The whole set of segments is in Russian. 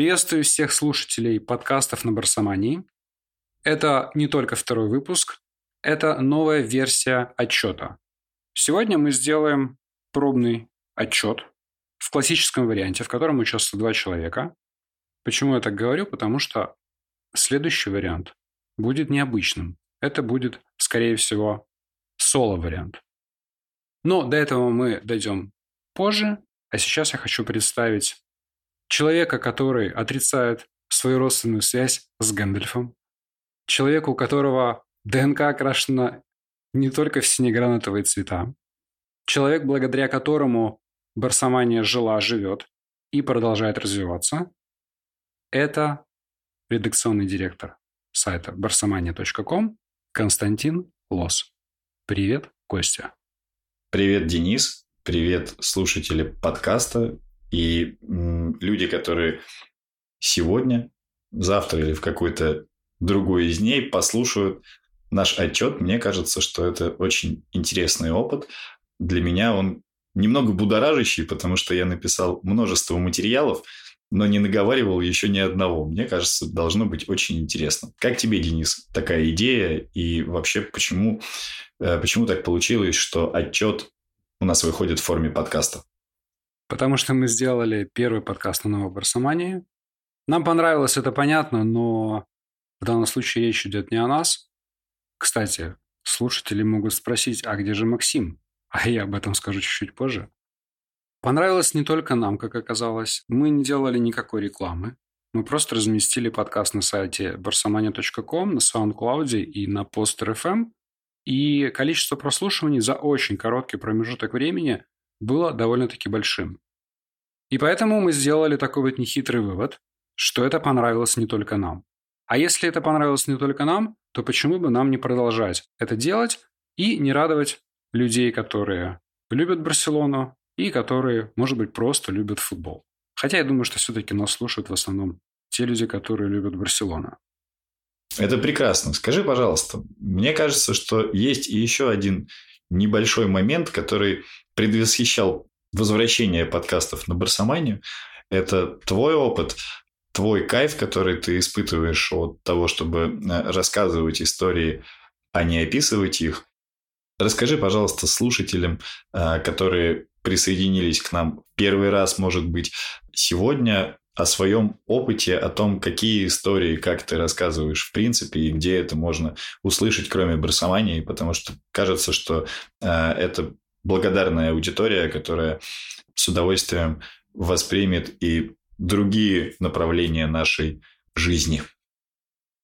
Приветствую всех слушателей подкастов на Барсомании. Это не только второй выпуск, это новая версия отчета. Сегодня мы сделаем пробный отчет в классическом варианте, в котором участвуют два человека. Почему я так говорю? Потому что следующий вариант будет необычным. Это будет, скорее всего, соло-вариант. Но до этого мы дойдем позже. А сейчас я хочу представить Человека, который отрицает свою родственную связь с Гэндальфом. Человека, у которого ДНК окрашена не только в синегранатовые цвета. Человек, благодаря которому Барсомания жила, живет и продолжает развиваться. Это редакционный директор сайта barsamania.com Константин Лос. Привет, Костя. Привет, Денис. Привет, слушатели подкаста. И люди, которые сегодня, завтра или в какой-то другой из дней послушают наш отчет, мне кажется, что это очень интересный опыт. Для меня он немного будоражащий, потому что я написал множество материалов, но не наговаривал еще ни одного. Мне кажется, должно быть очень интересно. Как тебе, Денис, такая идея? И вообще, почему, э, почему так получилось, что отчет у нас выходит в форме подкаста? Потому что мы сделали первый подкаст на Новой Барсомании. Нам понравилось, это понятно, но в данном случае речь идет не о нас. Кстати, слушатели могут спросить, а где же Максим? А я об этом скажу чуть-чуть позже. Понравилось не только нам, как оказалось. Мы не делали никакой рекламы. Мы просто разместили подкаст на сайте barsamania.com, на SoundCloud и на Poster.fm. И количество прослушиваний за очень короткий промежуток времени было довольно-таки большим. И поэтому мы сделали такой вот нехитрый вывод, что это понравилось не только нам. А если это понравилось не только нам, то почему бы нам не продолжать это делать и не радовать людей, которые любят Барселону и которые, может быть, просто любят футбол. Хотя я думаю, что все-таки нас слушают в основном те люди, которые любят Барселону. Это прекрасно. Скажи, пожалуйста, мне кажется, что есть еще один небольшой момент, который предвосхищал возвращение подкастов на Барсоманию. Это твой опыт, твой кайф, который ты испытываешь от того, чтобы э, рассказывать истории, а не описывать их. Расскажи, пожалуйста, слушателям, э, которые присоединились к нам первый раз, может быть, сегодня, о своем опыте, о том, какие истории, как ты рассказываешь в принципе, и где это можно услышать, кроме барсомании, потому что кажется, что э, это благодарная аудитория, которая с удовольствием воспримет и другие направления нашей жизни.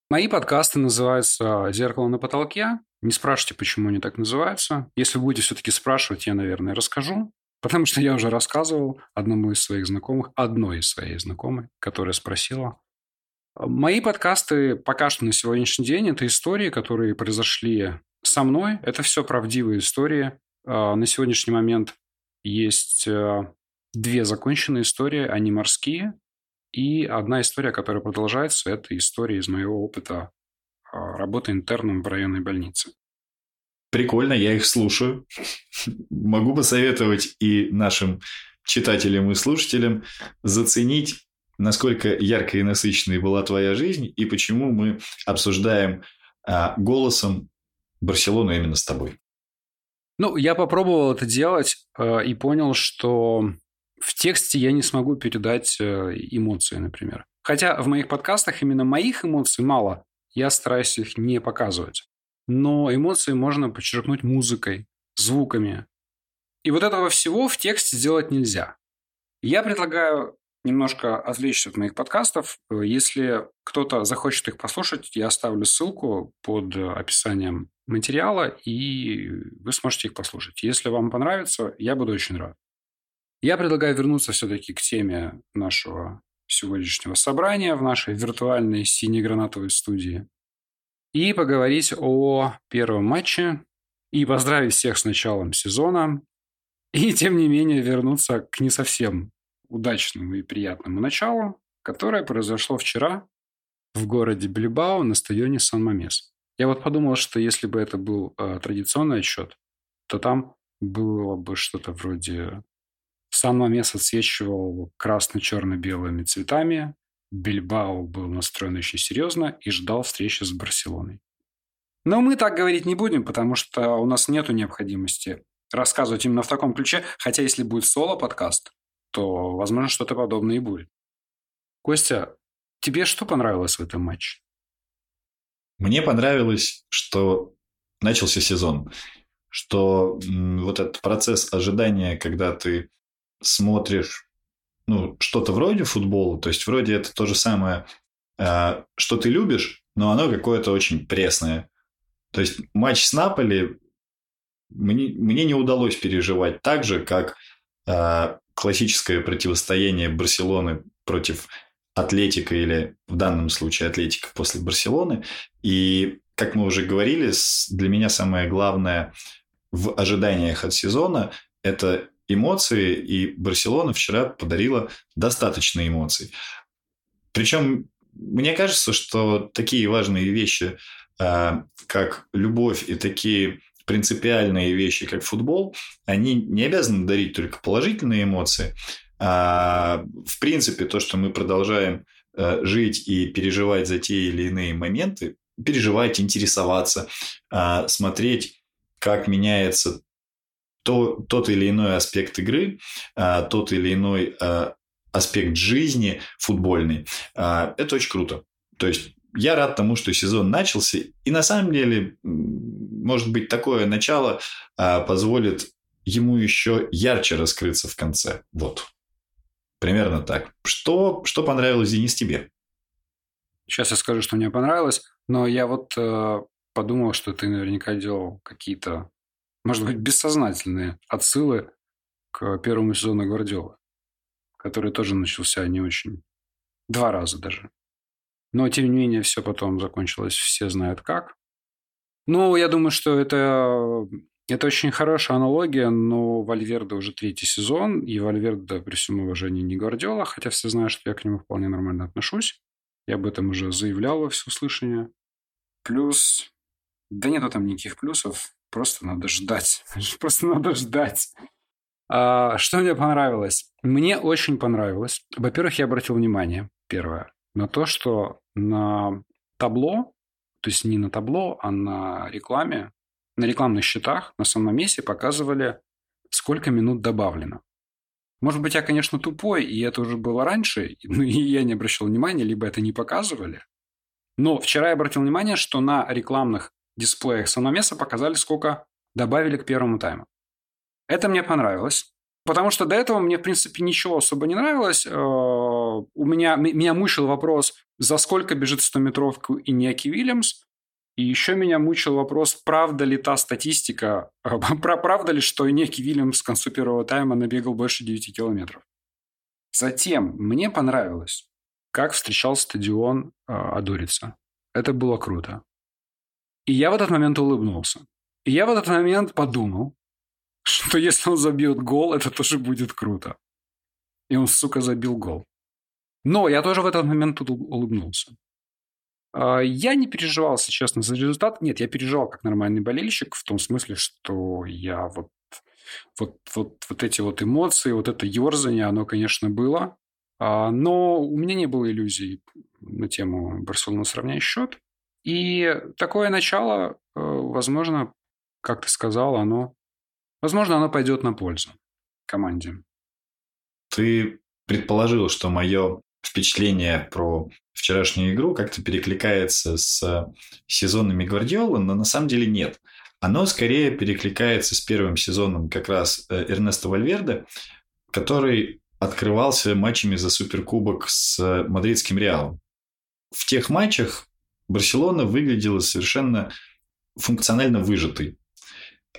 Мои подкасты называются «Зеркало на потолке». Не спрашивайте, почему они так называются. Если будете все-таки спрашивать, я, наверное, расскажу. Потому что я уже рассказывал одному из своих знакомых, одной из своей знакомой, которая спросила. Мои подкасты пока что на сегодняшний день – это истории, которые произошли со мной. Это все правдивые истории, а, на сегодняшний момент есть э, две законченные истории, они морские. И одна история, которая продолжается, это история из моего опыта а, работы интерном в районной больнице. Прикольно, я их слушаю. Могу посоветовать и нашим читателям и слушателям заценить, насколько яркой и насыщенной была твоя жизнь и почему мы обсуждаем а, голосом Барселону именно с тобой. Ну, я попробовал это делать э, и понял, что в тексте я не смогу передать э, эмоции, например. Хотя в моих подкастах именно моих эмоций мало, я стараюсь их не показывать. Но эмоции можно подчеркнуть музыкой, звуками. И вот этого всего в тексте сделать нельзя. Я предлагаю немножко отвлечься от моих подкастов. Если кто-то захочет их послушать, я оставлю ссылку под описанием материала, и вы сможете их послушать. Если вам понравится, я буду очень рад. Я предлагаю вернуться все-таки к теме нашего сегодняшнего собрания в нашей виртуальной синей-гранатовой студии и поговорить о первом матче и поздравить всех с началом сезона и, тем не менее, вернуться к не совсем удачному и приятному началу, которое произошло вчера в городе Бильбао на стадионе Сан-Мамес. Я вот подумал, что если бы это был э, традиционный отчет, то там было бы что-то вроде Сан-Мамес отсвечивал красно-черно-белыми цветами, Бильбао был настроен очень серьезно и ждал встречи с Барселоной. Но мы так говорить не будем, потому что у нас нет необходимости рассказывать именно в таком ключе, хотя если будет соло-подкаст, то, возможно, что-то подобное и будет. Костя, тебе что понравилось в этом матче? Мне понравилось, что начался сезон, что вот этот процесс ожидания, когда ты смотришь ну, что-то вроде футбола, то есть вроде это то же самое, э, что ты любишь, но оно какое-то очень пресное. То есть матч с Наполи мне, мне не удалось переживать так же, как э, классическое противостояние Барселоны против Атлетика или в данном случае Атлетика после Барселоны. И, как мы уже говорили, для меня самое главное в ожиданиях от сезона – это эмоции, и Барселона вчера подарила достаточно эмоций. Причем мне кажется, что такие важные вещи, а, как любовь и такие принципиальные вещи, как футбол, они не обязаны дарить только положительные эмоции. А, в принципе, то, что мы продолжаем а, жить и переживать за те или иные моменты, переживать, интересоваться, смотреть, как меняется то, тот или иной аспект игры, а, тот или иной а, аспект жизни футбольный, а, это очень круто. То есть я рад тому, что сезон начался. И на самом деле, может быть, такое начало позволит ему еще ярче раскрыться в конце. Вот. Примерно так. Что, что понравилось, Денис, тебе? Сейчас я скажу, что мне понравилось, но я вот э, подумал, что ты наверняка делал какие-то может быть, бессознательные отсылы к первому сезону Гвардиолы, который тоже начался не очень. Два раза даже. Но, тем не менее, все потом закончилось, все знают как. Ну, я думаю, что это, это очень хорошая аналогия, но Вальверде уже третий сезон, и Вальверде, при всем уважении, не Гвардиола, хотя все знают, что я к нему вполне нормально отношусь. Я об этом уже заявлял во всеуслышание. Плюс... Да нету там никаких плюсов. Просто надо ждать. Просто надо ждать. А, что мне понравилось? Мне очень понравилось. Во-первых, я обратил внимание, первое, на то, что на табло, то есть не на табло, а на рекламе, на рекламных счетах на самом месте показывали, сколько минут добавлено. Может быть, я, конечно, тупой, и это уже было раньше, но и я не обращал внимания, либо это не показывали. Но вчера я обратил внимание, что на рекламных дисплеях Саномеса показали, сколько добавили к первому тайму. Это мне понравилось. Потому что до этого мне, в принципе, ничего особо не нравилось. Э, у меня, меня мучил вопрос, за сколько бежит 100-метровку Иньяки Вильямс. И еще меня мучил вопрос, правда ли та статистика, правда ли, что Иньяки Вильямс к концу первого тайма набегал больше 9 километров. Затем мне понравилось, как встречал стадион э, Адурица. Это было круто. И я в этот момент улыбнулся. И я в этот момент подумал, что если он забьет гол, это тоже будет круто. И он, сука, забил гол. Но я тоже в этот момент тут улыбнулся. А, я не переживал, если честно, за результат. Нет, я переживал как нормальный болельщик, в том смысле, что я вот, вот, вот, вот эти вот эмоции, вот это ерзание, оно, конечно, было. А, но у меня не было иллюзий на тему Барселона сравняй счет. И такое начало, э, возможно, как ты сказал, оно, возможно, оно пойдет на пользу команде. Ты предположил, что мое впечатление про вчерашнюю игру как-то перекликается с сезонами Гвардиолы, но на самом деле нет. Оно скорее перекликается с первым сезоном как раз э, Эрнеста Вальверде, который открывался матчами за Суперкубок с мадридским Реалом. В тех матчах Барселона выглядела совершенно функционально выжатой.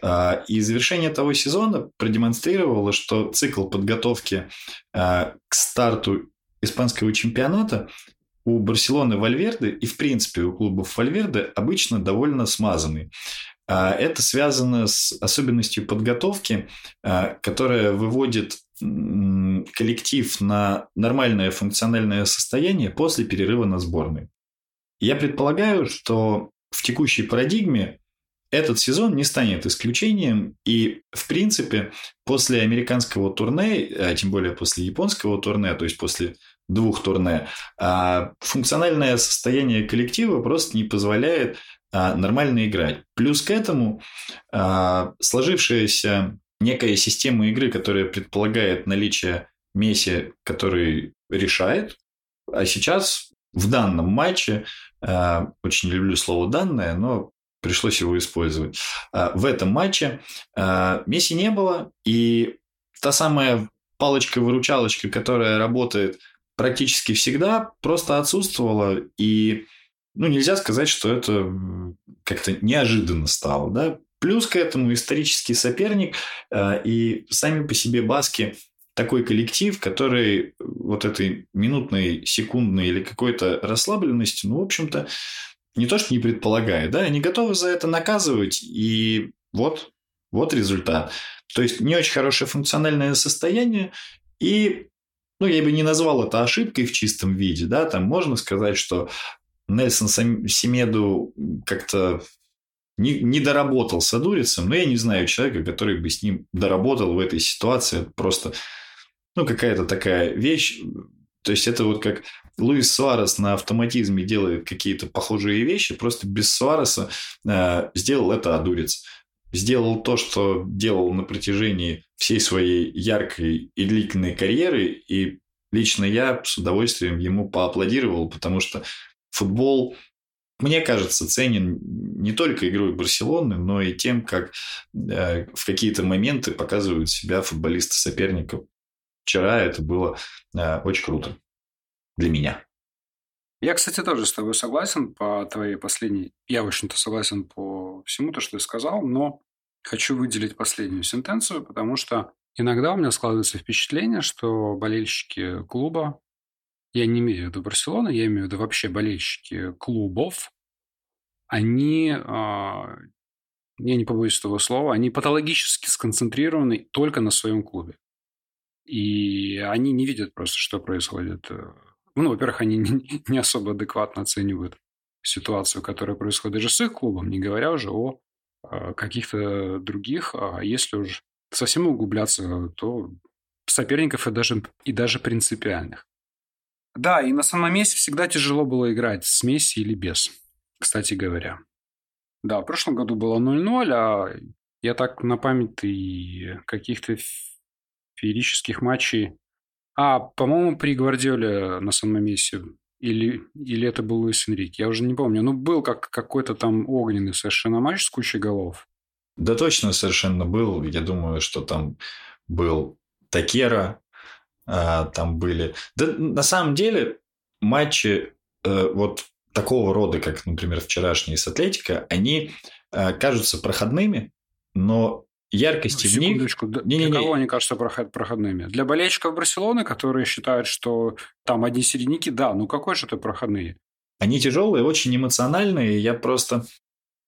А, и завершение того сезона продемонстрировало, что цикл подготовки а, к старту испанского чемпионата у Барселоны Вальверды и, в принципе, у клубов Вальверды обычно довольно смазанный. А, это связано с особенностью подготовки, которая выводит коллектив на нормальное функциональное состояние после перерыва на сборной. Я предполагаю, что в текущей парадигме этот сезон не станет исключением, и, в принципе, после американского турне, а тем более после японского турне, то есть после двух турне, а функциональное состояние коллектива просто не позволяет а, нормально играть. Плюс к этому а, сложившаяся некая система игры, которая предполагает наличие Месси, который решает, а сейчас в данном матче, очень люблю слово «данное», но пришлось его использовать. А, в этом матче а, Месси не было, и та самая палочка-выручалочка, которая работает практически всегда, просто отсутствовала, и ну, нельзя сказать, что это как-то неожиданно стало. Да? Плюс к этому исторический соперник и сами по себе баски такой коллектив, который вот этой минутной, секундной или какой-то расслабленности, ну, в общем-то, не то, что не предполагает, да, они готовы за это наказывать, и вот, вот результат. То есть, не очень хорошее функциональное состояние, и, ну, я бы не назвал это ошибкой в чистом виде, да, там можно сказать, что Нельсон Семеду как-то не, не доработал с Адурицем, но я не знаю человека, который бы с ним доработал в этой ситуации. Просто ну, какая-то такая вещь. То есть, это вот как Луис Суарес на автоматизме делает какие-то похожие вещи, просто без Суареса э, сделал это Адурец. Сделал то, что делал на протяжении всей своей яркой и длительной карьеры, и лично я с удовольствием ему поаплодировал, потому что футбол мне кажется, ценен не только игрой Барселоны, но и тем, как э, в какие-то моменты показывают себя футболисты соперников. Вчера это было э, очень круто для меня. Я, кстати, тоже с тобой согласен по твоей последней... Я, в общем-то, согласен по всему то, что ты сказал, но хочу выделить последнюю сентенцию, потому что иногда у меня складывается впечатление, что болельщики клуба, я не имею в виду Барселоны, я имею в виду вообще болельщики клубов, они, а, я не побоюсь этого слова, они патологически сконцентрированы только на своем клубе. И они не видят просто, что происходит ну, во-первых, они не, особо адекватно оценивают ситуацию, которая происходит даже с их клубом, не говоря уже о э, каких-то других. А если уж совсем углубляться, то соперников и даже, и даже принципиальных. Да, и на самом месте всегда тяжело было играть с Месси или без, кстати говоря. Да, в прошлом году было 0-0, а я так на память и каких-то феерических матчей а, по-моему, при Гвардиоле на самом месте. Или, или это был Луис Энрик, я уже не помню. Ну, был как какой-то там огненный совершенно матч с кучей голов. Да точно совершенно был. Я думаю, что там был Такера, а, там были... Да на самом деле матчи э, вот такого рода, как, например, вчерашние с Атлетика, они э, кажутся проходными, но яркости в них... Для не, кого они кажутся проходными? Для болельщиков Барселоны, которые считают, что там одни середняки, да, ну какой же это проходные? Они тяжелые, очень эмоциональные. Я просто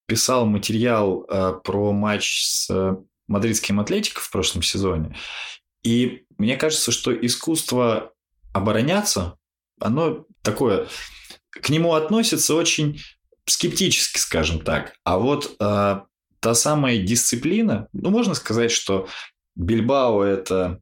писал материал э, про матч с э, мадридским Атлетиком в прошлом сезоне. И мне кажется, что искусство обороняться, оно такое... К нему относится очень скептически, скажем так. А вот э, та самая дисциплина, ну, можно сказать, что Бильбао – это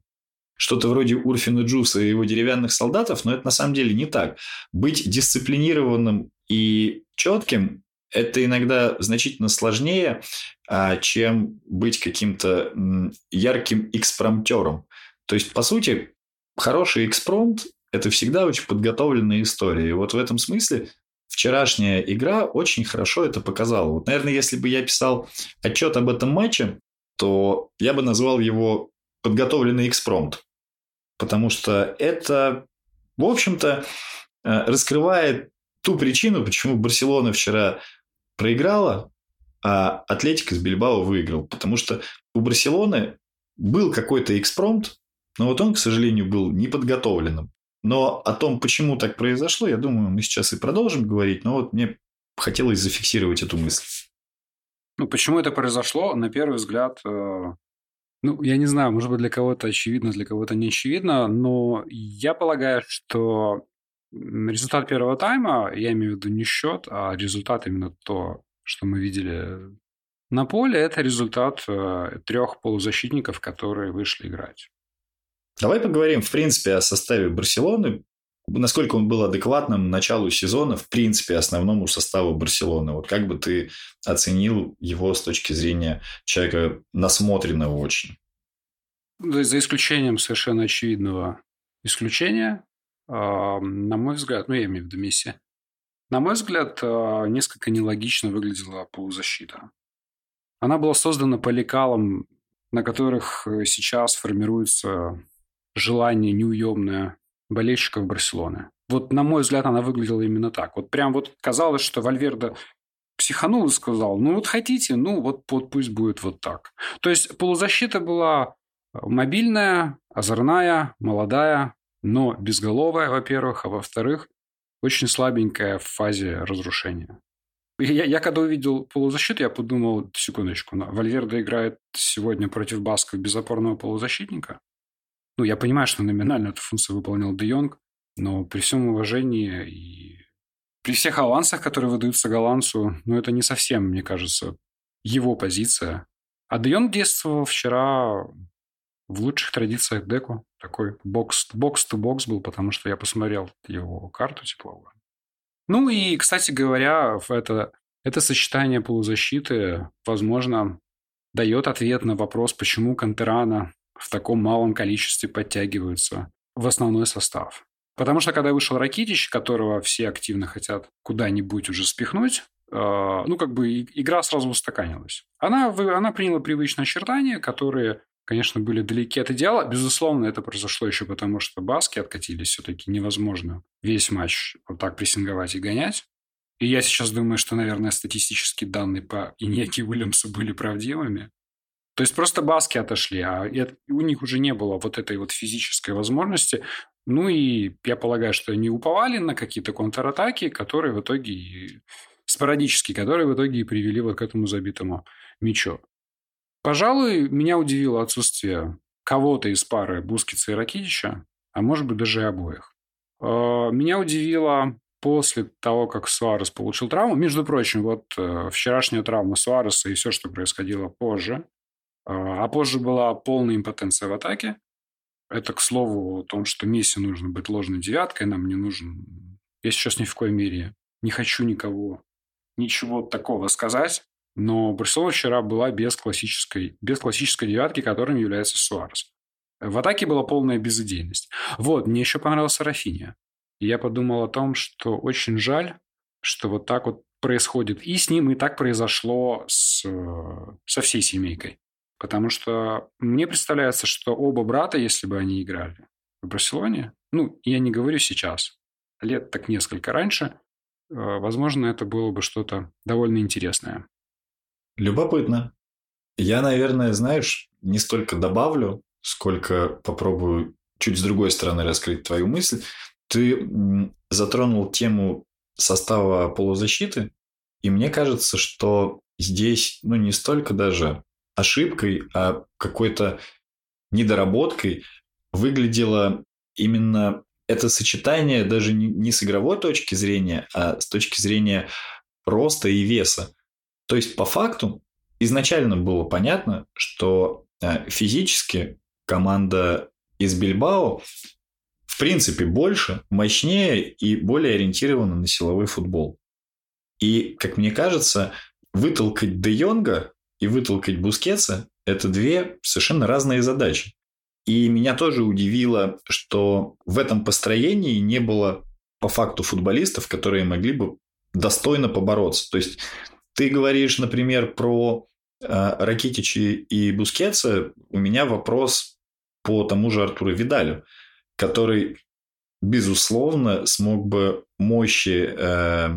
что-то вроде Урфина Джуса и его деревянных солдатов, но это на самом деле не так. Быть дисциплинированным и четким – это иногда значительно сложнее, а, чем быть каким-то ярким экспромтером. То есть, по сути, хороший экспромт – это всегда очень подготовленная история. И вот в этом смысле вчерашняя игра очень хорошо это показала. Вот, наверное, если бы я писал отчет об этом матче, то я бы назвал его подготовленный экспромт. Потому что это, в общем-то, э, раскрывает ту причину, почему Барселона вчера проиграла, а Атлетик из Бильбао выиграл. Потому что у Барселоны был какой-то экспромт, но вот он, к сожалению, был неподготовленным. Но о том, почему так произошло, я думаю, мы сейчас и продолжим говорить, но вот мне хотелось зафиксировать эту мысль. Ну, почему это произошло, на первый взгляд, э, ну, я не знаю, может быть, для кого-то очевидно, для кого-то не очевидно, но я полагаю, что результат первого тайма, я имею в виду не счет, а результат именно то, что мы видели на поле, это результат э, трех полузащитников, которые вышли играть. Давай поговорим, в принципе, о составе Барселоны. насколько он был адекватным началу сезона, в принципе, основному составу Барселоны. Вот как бы ты оценил его с точки зрения человека насмотренного очень? За исключением совершенно очевидного исключения, а, на мой взгляд, ну, я имею в виду Месси, на мой взгляд, а, несколько нелогично выглядела полузащита. Она была создана по лекалам, на которых э, сейчас формируется желание неуемное болельщиков Барселоны. Вот, на мой взгляд, она выглядела именно так. Вот прям вот казалось, что Вальверда психанул и сказал, ну вот хотите, ну вот, вот пусть будет вот так. То есть полузащита была мобильная, озорная, молодая, но безголовая, во-первых, а во-вторых, очень слабенькая в фазе разрушения. Я, я когда увидел полузащиту, я подумал, секундочку, Вальверда играет сегодня против Басков без опорного полузащитника. Ну, я понимаю, что номинально эту функцию выполнял Де Йонг, но при всем уважении и при всех авансах, которые выдаются голландцу, ну, это не совсем, мне кажется, его позиция. А Де Йонг действовал вчера в лучших традициях Деку. Такой бокс-то-бокс был, потому что я посмотрел его карту тепловую. Ну и, кстати говоря, это, это сочетание полузащиты, возможно, дает ответ на вопрос, почему Кантерана в таком малом количестве подтягиваются в основной состав. Потому что когда вышел Ракитич, которого все активно хотят куда-нибудь уже спихнуть, э, ну, как бы игра сразу устаканилась. Она, она приняла привычные очертания, которые, конечно, были далеки от идеала. Безусловно, это произошло еще потому, что баски откатились. Все-таки невозможно весь матч вот так прессинговать и гонять. И я сейчас думаю, что, наверное, статистические данные по Иньяки Уильямсу были правдивыми. То есть просто баски отошли, а у них уже не было вот этой вот физической возможности. Ну и я полагаю, что они уповали на какие-то контратаки, которые в итоге спорадические, которые в итоге и привели вот к этому забитому мячу. Пожалуй, меня удивило отсутствие кого-то из пары Бускица и Ракитича, а может быть даже и обоих. А, меня удивило после того, как Суарес получил травму. Между прочим, вот э, вчерашняя травма Суареса и все, что происходило позже, а, а позже была полная импотенция в атаке. Это, к слову, о том, что Месси нужно быть ложной девяткой, нам не нужен... Я сейчас ни в коей мере не хочу никого ничего такого сказать, но Барселона вчера была без классической, без классической девятки, которым является Суарес. В атаке была полная безыдейность. Вот, мне еще понравился Рафиния. И я подумал о том, что очень жаль, что вот так вот происходит и с ним, и так произошло с, со всей семейкой. Потому что мне представляется, что оба брата, если бы они играли в Барселоне, ну, я не говорю сейчас, лет так несколько раньше, э, возможно, это было бы что-то довольно интересное. Любопытно. Я, наверное, знаешь, не столько добавлю, сколько попробую чуть с другой стороны раскрыть твою мысль. Ты затронул тему состава полузащиты, и мне кажется, что здесь, ну, не столько даже ошибкой, а какой-то недоработкой выглядело именно это сочетание даже не с игровой точки зрения, а с точки зрения роста и веса. То есть, по факту, изначально было понятно, что э, физически команда из Бильбао в принципе больше, мощнее и более ориентирована на силовой футбол. И, как мне кажется, вытолкать Де Йонга и вытолкать Бускетса – это две совершенно разные задачи. И меня тоже удивило, что в этом построении не было по факту футболистов, которые могли бы достойно побороться. То есть ты говоришь, например, про э, Ракитичи и Бускетса. У меня вопрос по тому же Артуру Видалю, который, безусловно, смог бы мощи э,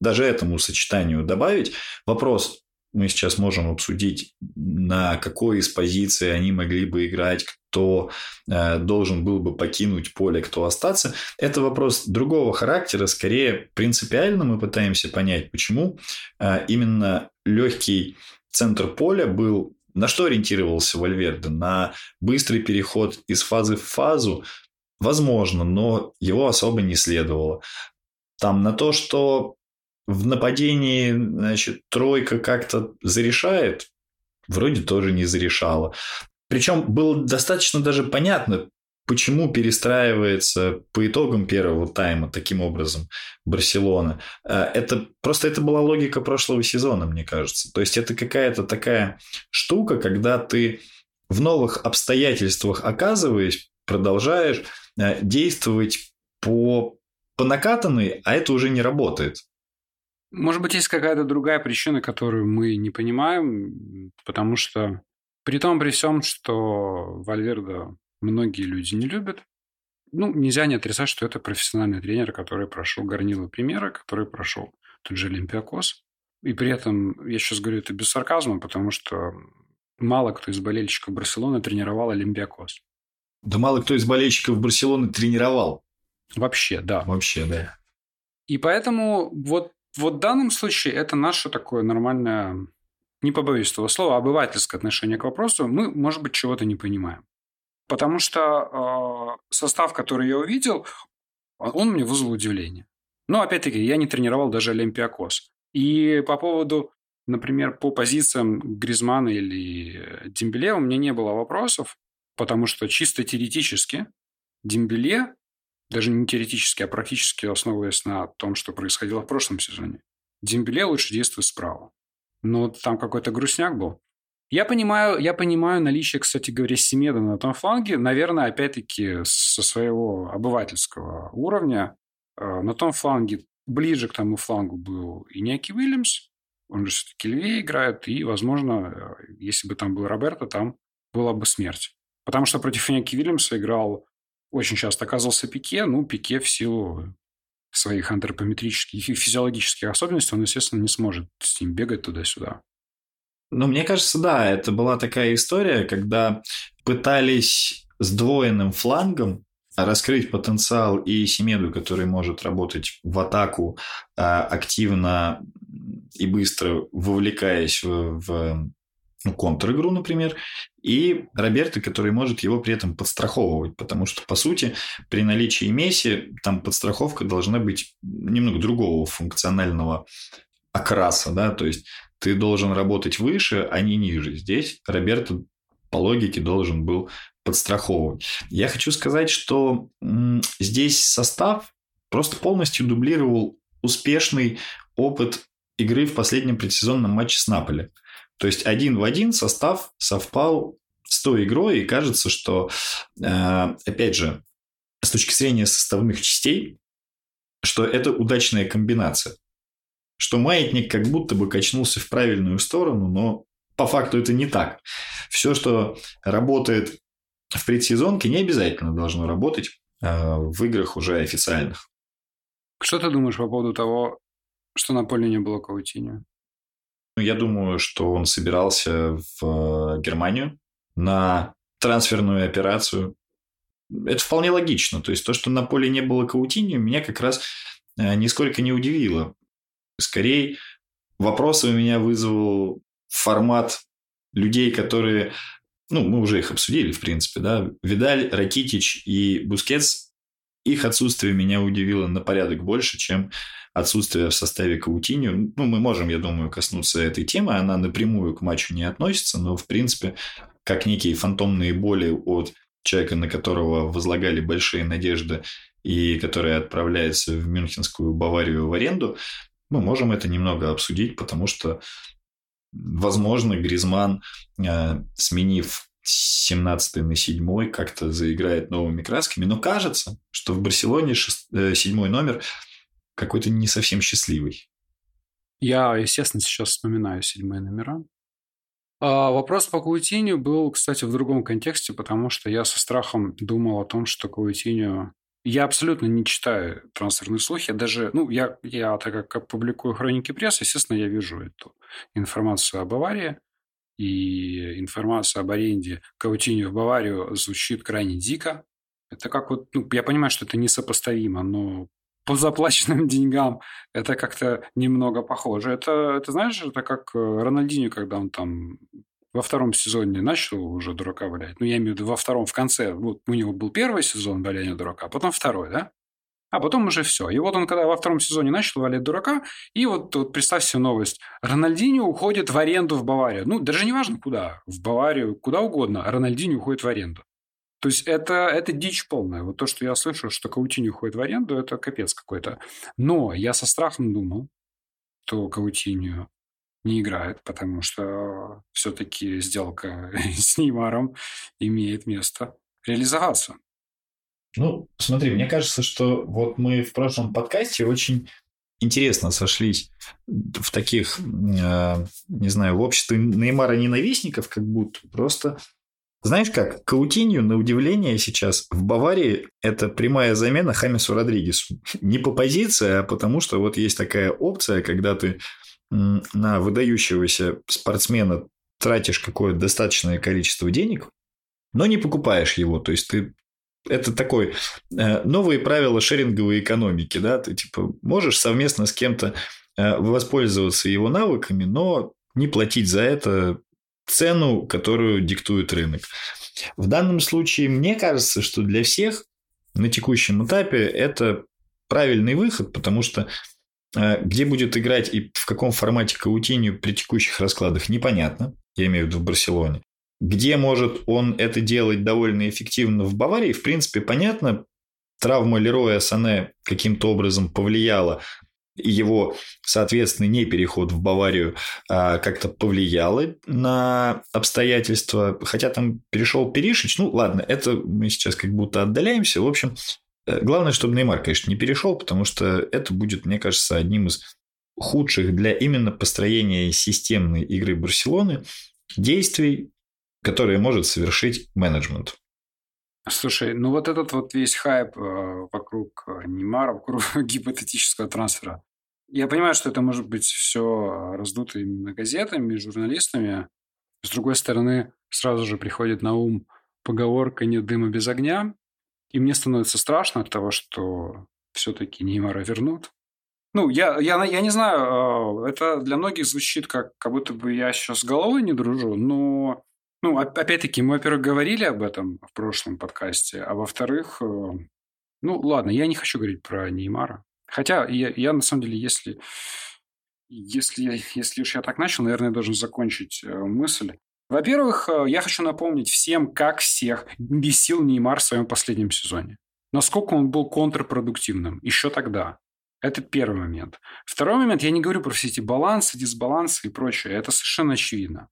даже этому сочетанию добавить. Вопрос, мы сейчас можем обсудить, на какой из позиций они могли бы играть, кто э, должен был бы покинуть поле, кто остаться. Это вопрос другого характера, скорее принципиально мы пытаемся понять, почему э, именно легкий центр поля был на что ориентировался Вальверде? На быстрый переход из фазы в фазу? Возможно, но его особо не следовало. Там на то, что в нападении, значит, тройка как-то зарешает, вроде тоже не зарешала. Причем было достаточно даже понятно, почему перестраивается по итогам первого тайма таким образом Барселона. Э, это просто это была логика прошлого сезона, мне кажется. То есть это какая-то такая штука, когда ты в новых обстоятельствах оказываясь, продолжаешь э, действовать по, по накатанной, а это уже не работает. Может быть, есть какая-то другая причина, которую мы не понимаем, потому что при том, при всем, что Вальверда многие люди не любят, ну, нельзя не отрицать, что это профессиональный тренер, который прошел горнило примера, который прошел тот же Олимпиакос. И при этом, я сейчас говорю это без сарказма, потому что мало кто из болельщиков Барселоны тренировал Олимпиакос. Да мало кто из болельщиков Барселоны тренировал. Вообще, да. Вообще, да. И поэтому вот вот в данном случае это наше такое нормальное, не побоюсь этого слова, обывательское отношение к вопросу. Мы, может быть, чего-то не понимаем. Потому что э, состав, который я увидел, он мне вызвал удивление. Но, опять-таки, я не тренировал даже Олимпиакос. И по поводу, например, по позициям Гризмана или Дембеле у меня не было вопросов, потому что чисто теоретически Дембеле даже не теоретически, а практически основываясь на том, что происходило в прошлом сезоне. Дембеле лучше действует справа. Но там какой-то грустняк был. Я понимаю, я понимаю наличие, кстати говоря, Семеда на том фланге. Наверное, опять-таки, со своего обывательского уровня э, на том фланге, ближе к тому флангу был и Неки Уильямс, он же все-таки левее играет, и, возможно, э, если бы там был Роберто, там была бы смерть. Потому что против Неки Уильямса играл очень часто оказывался Пике. Ну, Пике в силу своих антропометрических и физиологических особенностей, он, естественно, не сможет с ним бегать туда-сюда. Ну, мне кажется, да, это была такая история, когда пытались сдвоенным флангом раскрыть потенциал и Семеду, который может работать в атаку а, активно и быстро, вовлекаясь в, в контр-игру, например, и Роберто, который может его при этом подстраховывать, потому что, по сути, при наличии Месси там подстраховка должна быть немного другого функционального окраса, да, то есть ты должен работать выше, а не ниже. Здесь Роберто по логике должен был подстраховывать. Я хочу сказать, что здесь состав просто полностью дублировал успешный опыт игры в последнем предсезонном матче с Наполи. То есть один в один состав совпал с той игрой, и кажется, что, э, опять же, с точки зрения составных частей, что это удачная комбинация. Что маятник как будто бы качнулся в правильную сторону, но по факту это не так. Все, что работает в предсезонке, не обязательно должно работать э, в играх уже официальных. Что ты думаешь по поводу того, что на поле не было Каутиньо? Ну, я думаю, что он собирался в э, Германию на трансферную операцию. Это вполне логично. То есть то, что на поле не было Каутини, меня как раз э, нисколько не удивило. Скорее, вопросы у меня вызвал формат людей, которые, ну, мы уже их обсудили, в принципе, да, Видаль, Ракитич и Бускетс, их отсутствие меня удивило на порядок больше, чем отсутствие в составе Каутиньо. Ну, мы можем, я думаю, коснуться этой темы. Она напрямую к матчу не относится, но, в принципе, как некие фантомные боли от человека, на которого возлагали большие надежды и который отправляется в Мюнхенскую Баварию в аренду, мы можем это немного обсудить, потому что, возможно, Гризман, э, сменив 17 на 7 как-то заиграет новыми красками. Но кажется, что в Барселоне 6, 7 э, номер какой-то не совсем счастливый. Я, естественно, сейчас вспоминаю седьмые номера. А вопрос по Каутиню был, кстати, в другом контексте, потому что я со страхом думал о том, что Каутиню... Я абсолютно не читаю трансферные слухи. Я даже, ну, я, я так как публикую хроники прессы, естественно, я вижу эту информацию об аварии. И информация об аренде Каутиню в Баварию звучит крайне дико. Это как вот, ну, я понимаю, что это несопоставимо, но по заплаченным деньгам это как-то немного похоже. Это, это знаешь, это как э, Рональдинho, когда он там во втором сезоне начал уже дурака валять. Ну, я имею в виду во втором, в конце. Вот у него был первый сезон валяния дурака, а потом второй, да? А потом уже все. И вот он, когда во втором сезоне начал валять дурака, и вот, вот представь себе новость. Рональдинho уходит в аренду в Баварию. Ну, даже не важно куда. В Баварию, куда угодно. А Рональдинho уходит в аренду. То есть это, это дичь полная. Вот то, что я слышу, что Каутини уходит в аренду, это капец какой-то. Но я со страхом думал, что Каутинью не играет, потому что все-таки сделка с Неймаром имеет место реализоваться. Ну, смотри, мне кажется, что вот мы в прошлом подкасте очень интересно сошлись в таких, э, не знаю, в обществе Неймара ненавистников, как будто просто знаешь как, Каутинью, на удивление, сейчас в Баварии это прямая замена Хамису Родригесу. Не по позиции, а потому что вот есть такая опция, когда ты на выдающегося спортсмена тратишь какое-то достаточное количество денег, но не покупаешь его. То есть ты это такой э, новые правила шеринговой экономики, да, ты типа можешь совместно с кем-то э, воспользоваться его навыками, но не платить за это цену, которую диктует рынок. В данном случае мне кажется, что для всех на текущем этапе это правильный выход, потому что э, где будет играть и в каком формате Каутинью при текущих раскладах, непонятно. Я имею в виду в Барселоне. Где может он это делать довольно эффективно в Баварии, в принципе, понятно. Травма Лероя Сане каким-то образом повлияла его, соответственно, не переход в Баварию а как-то повлияло на обстоятельства. Хотя там перешел Перишич. Ну, ладно, это мы сейчас как будто отдаляемся. В общем, э, главное, чтобы Неймар, конечно, не перешел, потому что это будет, мне кажется, одним из худших для именно построения системной игры Барселоны действий, которые может совершить менеджмент. Слушай, ну вот этот вот весь хайп э, вокруг э, Неймара, вокруг гипотетического трансфера, я понимаю, что это может быть все раздуто именно газетами, журналистами. С другой стороны, сразу же приходит на ум поговорка «нет дыма без огня», и мне становится страшно от того, что все-таки Неймара вернут. Ну, я, я, я не знаю, э, это для многих звучит как, как будто бы я сейчас с головой не дружу, но ну, опять-таки, мы, во-первых, говорили об этом в прошлом подкасте, а во-вторых, э, ну, ладно, я не хочу говорить про Неймара. Хотя я, я на самом деле, если, если, если уж я так начал, наверное, я должен закончить э, мысль. Во-первых, э, я хочу напомнить всем, как всех бесил Неймар в своем последнем сезоне. Насколько он был контрпродуктивным еще тогда. Это первый момент. Второй момент, я не говорю про все эти балансы, дисбалансы и прочее. Это совершенно очевидно.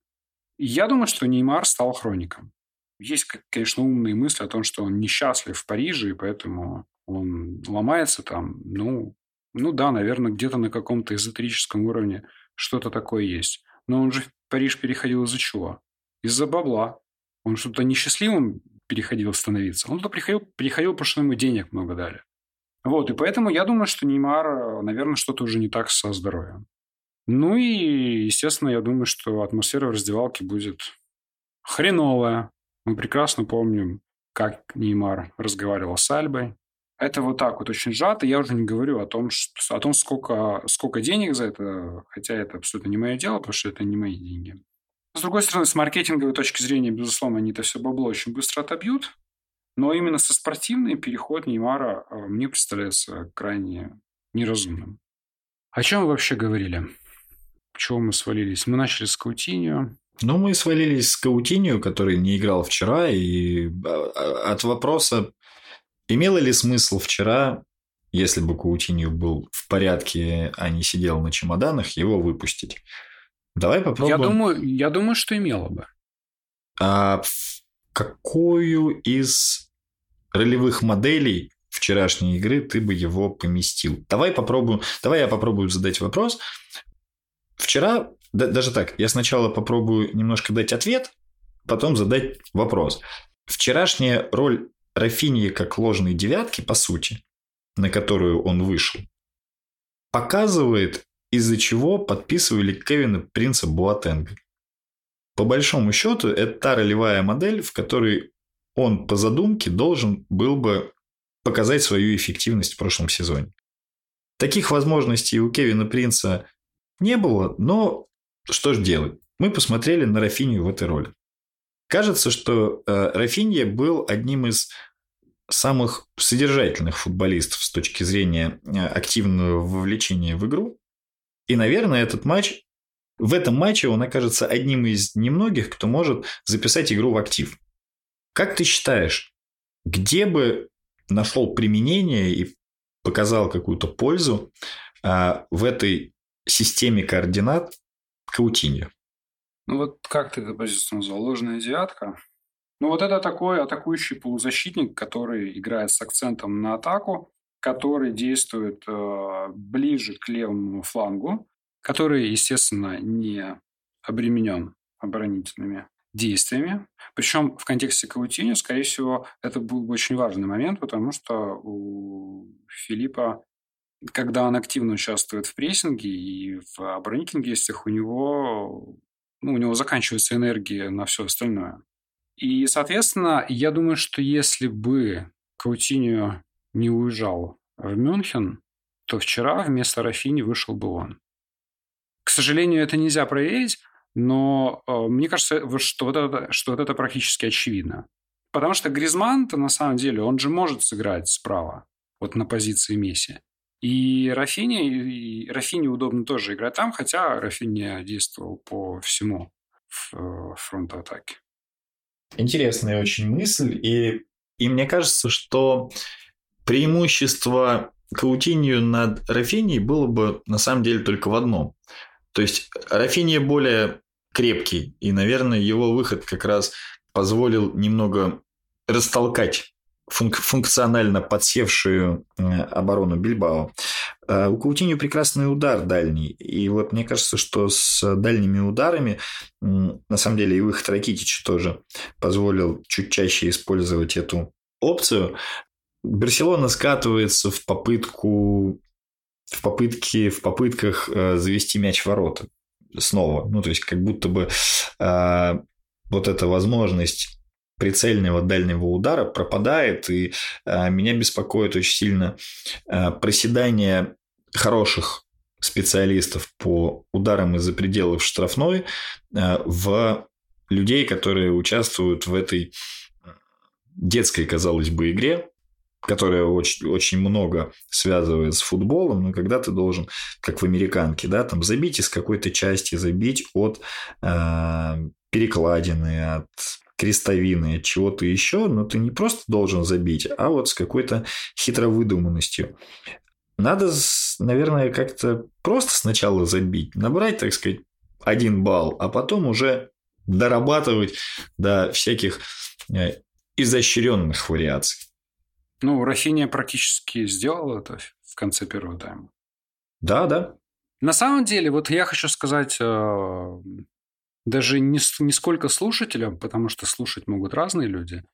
Я думаю, что Неймар стал хроником. Есть, конечно, умные мысли о том, что он несчастлив в Париже, и поэтому он ломается там. Ну, ну да, наверное, где-то на каком-то эзотерическом уровне что-то такое есть. Но он же в Париж переходил из-за чего? Из-за бабла. Он что-то несчастливым переходил становиться. Он туда приходил, переходил, потому что ему денег много дали. Вот, и поэтому я думаю, что Неймар, наверное, что-то уже не так со здоровьем. Ну и, естественно, я думаю, что атмосфера в раздевалке будет хреновая. Мы прекрасно помним, как Неймар разговаривал с Альбой. Это вот так вот очень сжато. Я уже не говорю о том, что, о том сколько, сколько денег за это, хотя это абсолютно не мое дело, потому что это не мои деньги. С другой стороны, с маркетинговой точки зрения, безусловно, они это все бабло очень быстро отобьют. Но именно со спортивной переход Неймара а, мне представляется крайне неразумным. О чем мы вообще говорили? Чего мы свалились? Мы начали с Каутиньо. Ну, мы свалились с Каутиньо, который не играл вчера, и а, а, от вопроса, имело ли смысл вчера, если бы Каутиньо был в порядке, а не сидел на чемоданах, его выпустить? Давай попробуем. Я думаю, я думаю что имело бы. А какую из ролевых моделей вчерашней игры ты бы его поместил? Давай попробуем. Давай я попробую задать вопрос. Вчера, да, даже так, я сначала попробую немножко дать ответ, потом задать вопрос. Вчерашняя роль Рафинии как ложной девятки, по сути, на которую он вышел, показывает, из-за чего подписывали Кевина Принца Буатенга. По большому счету, это та ролевая модель, в которой он по задумке должен был бы показать свою эффективность в прошлом сезоне. Таких возможностей у Кевина Принца не было, но что ж делать? Мы посмотрели на Рафинию в этой роли. Кажется, что э, Рафинья был одним из самых содержательных футболистов с точки зрения э, активного вовлечения в игру. И, наверное, этот матч, в этом матче он окажется одним из немногих, кто может записать игру в актив. Как ты считаешь, где бы нашел применение и показал какую-то пользу а, в этой системе координат Каутиньо? Ну вот как ты это позицию назвал? Ложная девятка? Ну вот это такой атакующий полузащитник, который играет с акцентом на атаку, который действует э, ближе к левому флангу, который, естественно, не обременен оборонительными действиями. Причем в контексте Каутини, скорее всего, это был бы очень важный момент, потому что у Филиппа, когда он активно участвует в прессинге и в оборонительных действиях, у него, ну, у него заканчивается энергия на все остальное. И, соответственно, я думаю, что если бы Каутиньо не уезжал в Мюнхен, то вчера вместо Рафини вышел бы он. К сожалению, это нельзя проверить, но э, мне кажется, что вот, это, что вот это практически очевидно. Потому что Гризман-то на самом деле, он же может сыграть справа, вот на позиции Месси. И Рафини, и Рафини удобно тоже играть там, хотя Рафини действовал по всему э, фронту атаки. Интересная очень мысль. И, и мне кажется, что преимущество Каутинью над Рафинией было бы на самом деле только в одном. То есть Рафиния более крепкий, и, наверное, его выход как раз позволил немного растолкать функ- функционально подсевшую э, оборону Бильбао. А у Каутиньо прекрасный удар дальний. И вот мне кажется, что с дальними ударами, на самом деле, и выход Ракитича тоже позволил чуть чаще использовать эту опцию. Барселона скатывается в попытку в попытке, в попытках э, завести мяч в ворота снова. Ну, то есть, как будто бы э, вот эта возможность прицельного дальнего удара пропадает, и э, меня беспокоит очень сильно э, проседание хороших специалистов по ударам из-за пределов штрафной э, в людей, которые участвуют в этой детской, казалось бы, игре, которая очень, очень много связывает с футболом, но когда ты должен, как в американке, да, там забить из какой-то части, забить от э, перекладины, от крестовины, от чего-то еще, но ты не просто должен забить, а вот с какой-то хитровыдуманностью. Надо, наверное, как-то просто сначала забить, набрать, так сказать, один балл, а потом уже дорабатывать до всяких э, изощренных вариаций. Ну, Рафиния практически сделал это в конце первого тайма. Да, да. На самом деле, вот я хочу сказать э, даже не, не сколько слушателям, потому что слушать могут разные люди,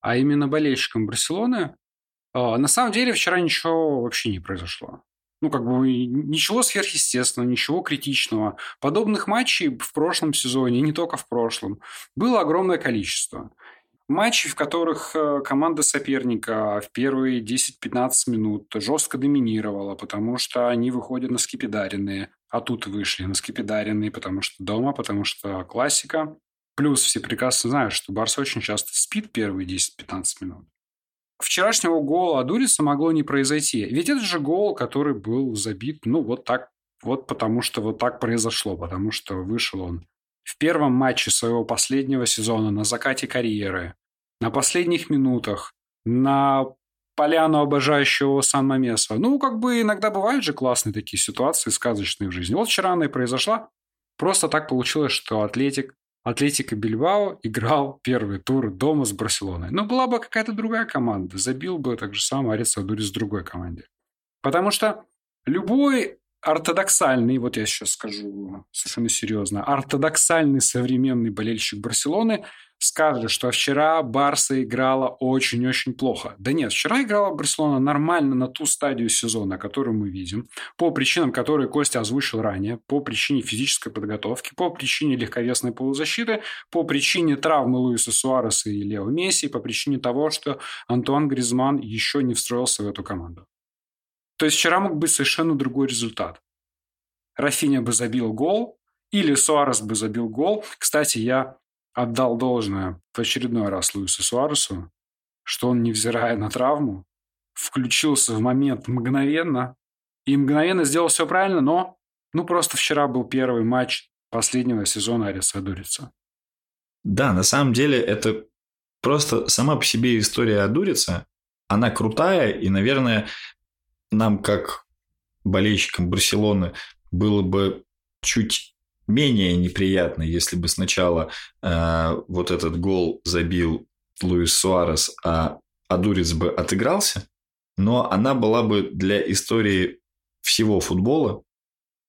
а именно болельщикам Барселоны. Э, на самом деле, вчера ничего вообще не произошло. Ну, как бы ничего сверхъестественного, ничего критичного. Подобных матчей в прошлом сезоне, не только в прошлом, было огромное количество. Матчи, в которых э, команда соперника в первые 10-15 минут жестко доминировала, потому что они выходят на скипидаренные, а тут вышли на скипидаренные, потому что дома, потому что классика. Плюс все прекрасно знают, что Барс очень часто спит первые 10-15 минут. Вчерашнего гола Адуриса могло не произойти. Ведь это же гол, который был забит, ну, вот так, вот потому что вот так произошло, потому что вышел он в первом матче своего последнего сезона на закате карьеры, на последних минутах, на поляну обожающего Сан-Мамеса. Ну, как бы иногда бывают же классные такие ситуации, сказочные в жизни. Вот вчера она и произошла. Просто так получилось, что Атлетик, Атлетика Бильбао играл первый тур дома с Барселоной. Но была бы какая-то другая команда, забил бы так же самое Арец с другой команде. Потому что любой ортодоксальный, вот я сейчас скажу совершенно серьезно, ортодоксальный современный болельщик Барселоны скажет, что вчера Барса играла очень-очень плохо. Да нет, вчера играла Барселона нормально на ту стадию сезона, которую мы видим, по причинам, которые Костя озвучил ранее, по причине физической подготовки, по причине легковесной полузащиты, по причине травмы Луиса Суареса и Лео Месси, по причине того, что Антуан Гризман еще не встроился в эту команду. То есть вчера мог быть совершенно другой результат. Рафиня бы забил гол, или Суарес бы забил гол. Кстати, я отдал должное в очередной раз Луису Суаресу, что он, невзирая на травму, включился в момент мгновенно и мгновенно сделал все правильно, но ну просто вчера был первый матч последнего сезона Ариса Дурица. Да, на самом деле это Просто сама по себе история Адурица, она крутая, и, наверное, нам, как болельщикам Барселоны, было бы чуть менее неприятно, если бы сначала э, вот этот гол забил Луис Суарес, а Адурец бы отыгрался, но она была бы для истории всего футбола,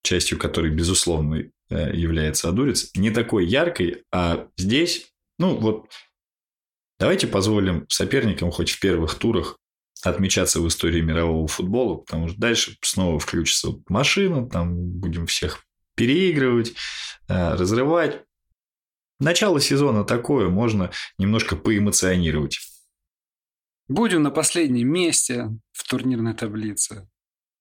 частью которой, безусловно, э, является Адурец, не такой яркой, а здесь, ну вот, давайте позволим соперникам хоть в первых турах отмечаться в истории мирового футбола, потому что дальше снова включится машина, там будем всех переигрывать, э, разрывать. Начало сезона такое, можно немножко поэмоционировать. Будем на последнем месте в турнирной таблице.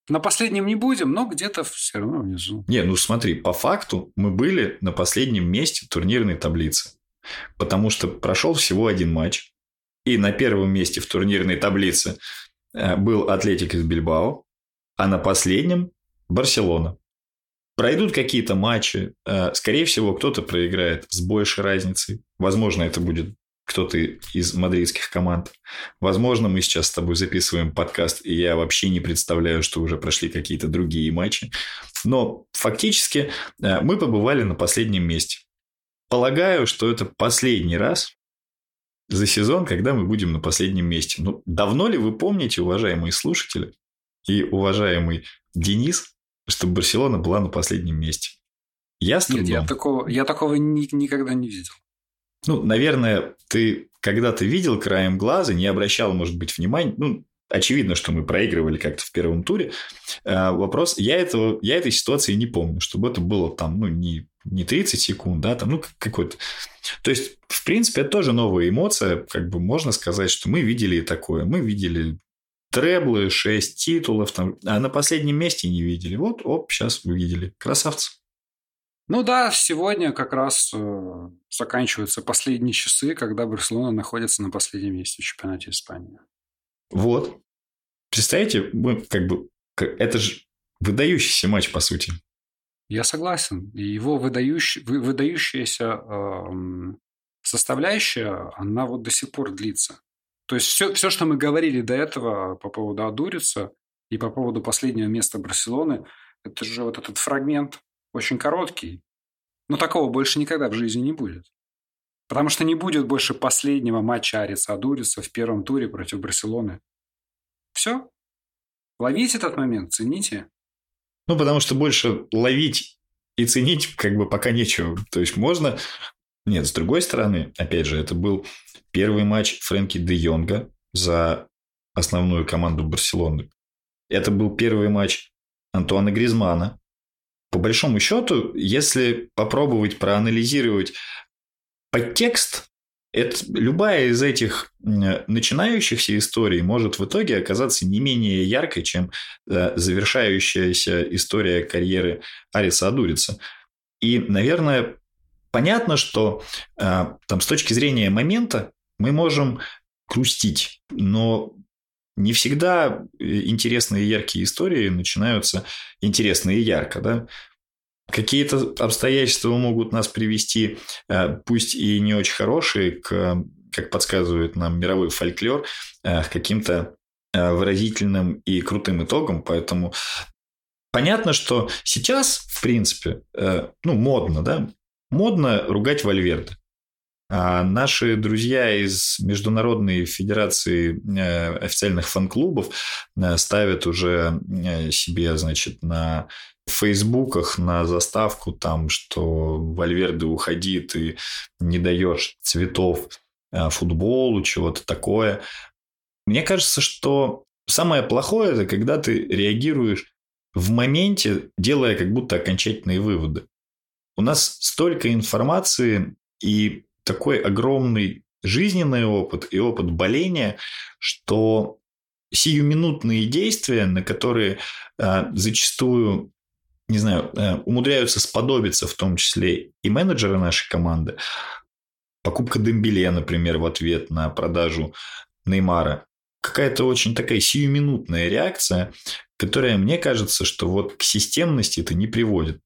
На последнем не будем, но где-то все равно внизу. Не, ну смотри, по факту мы были на последнем месте турнирной таблицы. Потому что прошел всего один матч. И на первом месте в турнирной таблице э, был Атлетик из Бильбао, а на последнем Барселона. Пройдут какие-то матчи, э, скорее всего, кто-то проиграет с большей разницей. Возможно, это будет кто-то из мадридских команд. Возможно, мы сейчас с тобой записываем подкаст, и я вообще не представляю, что уже прошли какие-то другие матчи. Но фактически э, мы побывали на последнем месте. Полагаю, что это последний раз за сезон, когда мы будем на последнем месте. Ну, давно ли вы помните, уважаемые слушатели и уважаемый Денис, что Барселона была на последнем месте. Я с Нет, я такого, я такого ни, никогда не видел. Ну, наверное, ты когда-то видел краем глаза, не обращал, может быть, внимания. Ну, очевидно, что мы проигрывали как-то в первом туре. А, вопрос, я, этого, я этой ситуации не помню, чтобы это было там, ну, не, не 30 секунд, да, там, ну, какой-то... То есть, в принципе, это тоже новая эмоция, как бы можно сказать, что мы видели такое, мы видели треблы, 6 титулов, там, а на последнем месте не видели. Вот, оп, сейчас увидели. Красавцы. Ну да, сегодня как раз э, заканчиваются последние часы, когда Барселона находится на последнем месте в чемпионате Испании. Вот. Представляете, мы как бы... Это же выдающийся матч, по сути. Я согласен. И его выдающий, выдающаяся э, составляющая, она вот до сих пор длится. То есть все, все, что мы говорили до этого по поводу Адурица и по поводу последнего места Барселоны, это же вот этот фрагмент очень короткий. Но такого больше никогда в жизни не будет. Потому что не будет больше последнего матча Ариса Адурица в первом туре против Барселоны. Все. Ловите этот момент, цените. Ну, потому что больше ловить и ценить как бы пока нечего. То есть можно... Нет, с другой стороны, опять же, это был Первый матч Фрэнки де Йонга за основную команду Барселоны. Это был первый матч Антуана Гризмана. По большому счету, если попробовать проанализировать подтекст, это, любая из этих начинающихся историй может в итоге оказаться не менее яркой, чем э, завершающаяся история карьеры Ариса Адурица. И, наверное, понятно, что э, там с точки зрения момента мы можем грустить, но не всегда э, интересные и яркие истории начинаются интересно и ярко, да. Какие-то обстоятельства могут нас привести, э, пусть и не очень хорошие, к, как подсказывает нам мировой фольклор, к каким-то выразительным и крутым итогам, поэтому понятно, что сейчас, в принципе, ну, модно, да, модно ругать Вальверде. А наши друзья из Международной Федерации э, официальных фан-клубов э, ставят уже э, себе, значит, на фейсбуках на заставку там, что Вальверде уходи, ты не даешь цветов футболу, чего-то такое. Мне кажется, что самое плохое это когда ты реагируешь в моменте, делая как будто окончательные выводы. У нас столько информации, и такой огромный жизненный опыт и опыт боления, что сиюминутные действия, на которые э, зачастую, не знаю, э, умудряются сподобиться в том числе и менеджеры нашей команды, покупка Дембеле, например, в ответ на продажу Неймара, какая-то очень такая сиюминутная реакция, которая, мне кажется, что вот к системности это не приводит.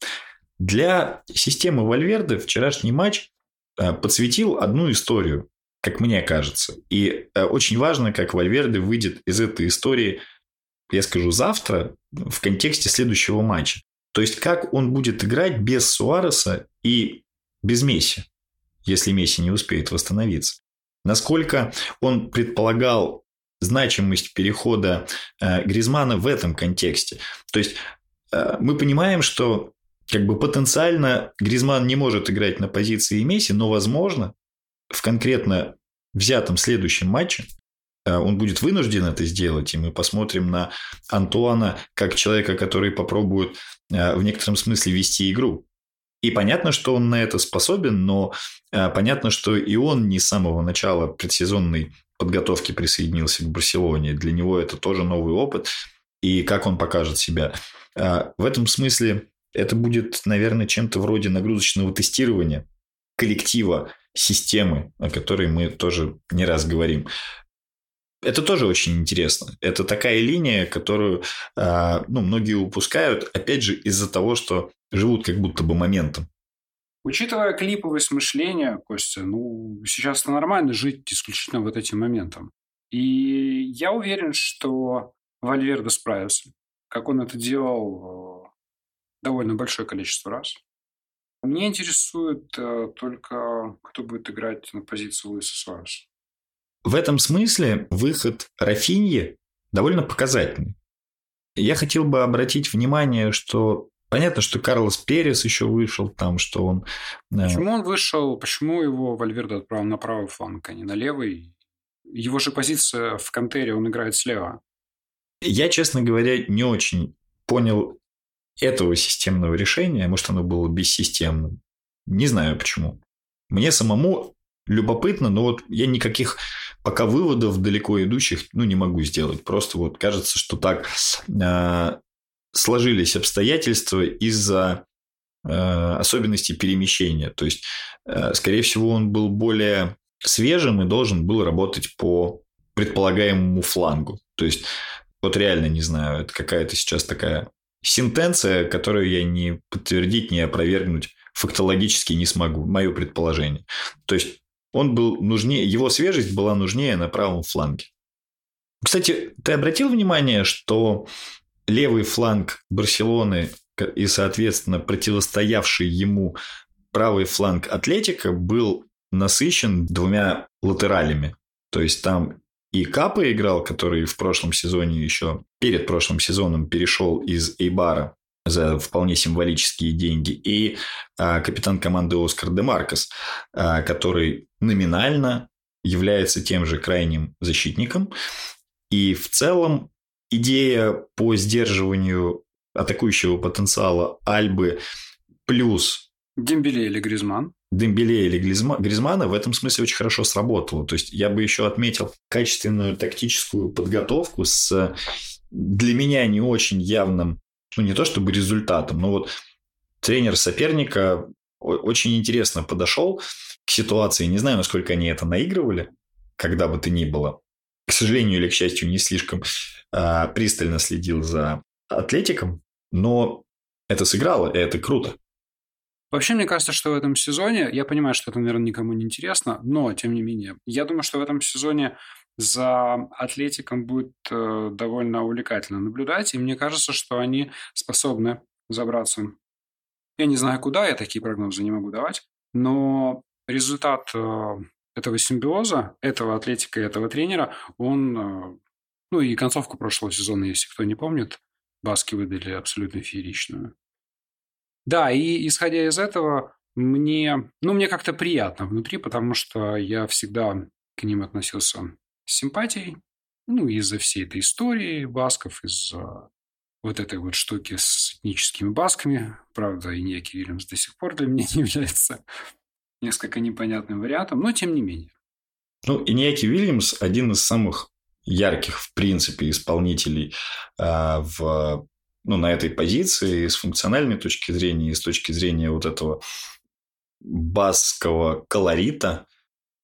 Для системы Вальверды вчерашний матч Э, подсветил одну историю. как мне кажется. И э, очень важно, как Вальверде выйдет из этой истории, я скажу, завтра в контексте следующего матча. То есть, как он будет играть без Суареса и без Месси, если Месси не успеет восстановиться. Насколько он предполагал значимость перехода э, Гризмана в этом контексте. То есть, э, мы понимаем, что как бы потенциально Гризман не может играть на позиции Месси, но, возможно, в конкретно взятом следующем матче э, он будет вынужден это сделать, и мы посмотрим на Антуана как человека, который попробует э, в некотором смысле вести игру. И понятно, что он на это способен, но э, понятно, что и он не с самого начала предсезонной подготовки присоединился к Барселоне. Для него это тоже новый опыт, и как он покажет себя. В этом смысле это будет, наверное, чем-то вроде нагрузочного тестирования коллектива, системы, о которой мы тоже не раз говорим. Это тоже очень интересно. Это такая линия, которую а, ну, многие упускают, опять же, из-за того, что живут как будто бы моментом. Учитывая клиповость мышления, Костя, ну, сейчас нормально жить исключительно вот этим моментом. И я уверен, что Вальвердо справится, как он это делал довольно большое количество раз. Мне интересует э, только, кто будет играть на позиции Луиса Суареса. В этом смысле выход Рафиньи довольно показательный. Я хотел бы обратить внимание, что понятно, что Карлос Перес еще вышел там, что он... Э, почему он вышел? Почему его Вальверде отправил на правый фланг, а не на левый? Его же позиция в Кантере, он играет слева. Я, честно говоря, не очень понял этого системного решения, может, оно было бессистемным. Не знаю почему. Мне самому любопытно, но вот я никаких пока выводов далеко идущих ну, не могу сделать. Просто вот кажется, что так э, сложились обстоятельства из-за э, особенностей перемещения. То есть, э, скорее всего, он был более свежим и должен был работать по предполагаемому флангу. То есть, вот реально не знаю, это какая-то сейчас такая сентенция, которую я не подтвердить, не опровергнуть фактологически не смогу, мое предположение. То есть он был нужнее, его свежесть была нужнее на правом фланге. Кстати, ты обратил внимание, что левый фланг Барселоны и, соответственно, противостоявший ему правый фланг Атлетика был насыщен двумя латералями. То есть там и Капа играл, который в прошлом сезоне еще, перед прошлым сезоном перешел из Эйбара за вполне символические деньги, и а, капитан команды Оскар де Маркос, а, который номинально является тем же крайним защитником. И в целом идея по сдерживанию атакующего потенциала Альбы плюс... Дембеле или Гризман. Дембеле или Гризмана в этом смысле очень хорошо сработало. То есть я бы еще отметил качественную тактическую подготовку с для меня не очень явным, ну не то чтобы результатом, но вот тренер соперника очень интересно подошел к ситуации. Не знаю, насколько они это наигрывали, когда бы то ни было. К сожалению или к счастью, не слишком а, пристально следил за атлетиком, но это сыграло, и это круто. Вообще, мне кажется, что в этом сезоне, я понимаю, что это, наверное, никому не интересно, но, тем не менее, я думаю, что в этом сезоне за Атлетиком будет э, довольно увлекательно наблюдать, и мне кажется, что они способны забраться. Я не знаю, куда, я такие прогнозы не могу давать, но результат э, этого симбиоза, этого Атлетика и этого тренера, он, э, ну и концовку прошлого сезона, если кто не помнит, Баски выдали абсолютно фееричную. Да, и исходя из этого, мне, ну, мне как-то приятно внутри, потому что я всегда к ним относился с симпатией. Ну, из-за всей этой истории басков, из-за вот этой вот штуки с этническими басками. Правда, и Ниаки Вильямс до сих пор для меня не является несколько непонятным вариантом, но тем не менее. Ну, и Ниаки Вильямс один из самых ярких, в принципе, исполнителей э, в ну, на этой позиции с функциональной точки зрения, и с точки зрения вот этого басского колорита.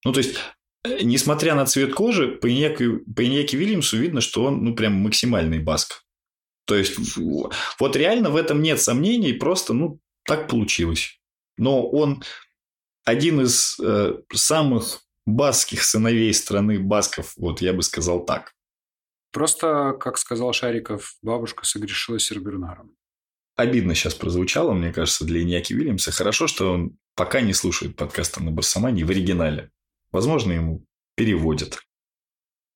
Ну, то есть, э, несмотря на цвет кожи, по Иньяке, по Иньяке Вильямсу видно, что он, ну, прям максимальный баск. То есть, вот реально в этом нет сомнений, просто, ну, так получилось. Но он один из э, самых баских сыновей страны басков. Вот я бы сказал так. Просто, как сказал Шариков, бабушка согрешила Сербернаром. Обидно сейчас прозвучало, мне кажется, для Иньяки Вильямса. Хорошо, что он пока не слушает подкаста на Барсамане в оригинале. Возможно, ему переводят.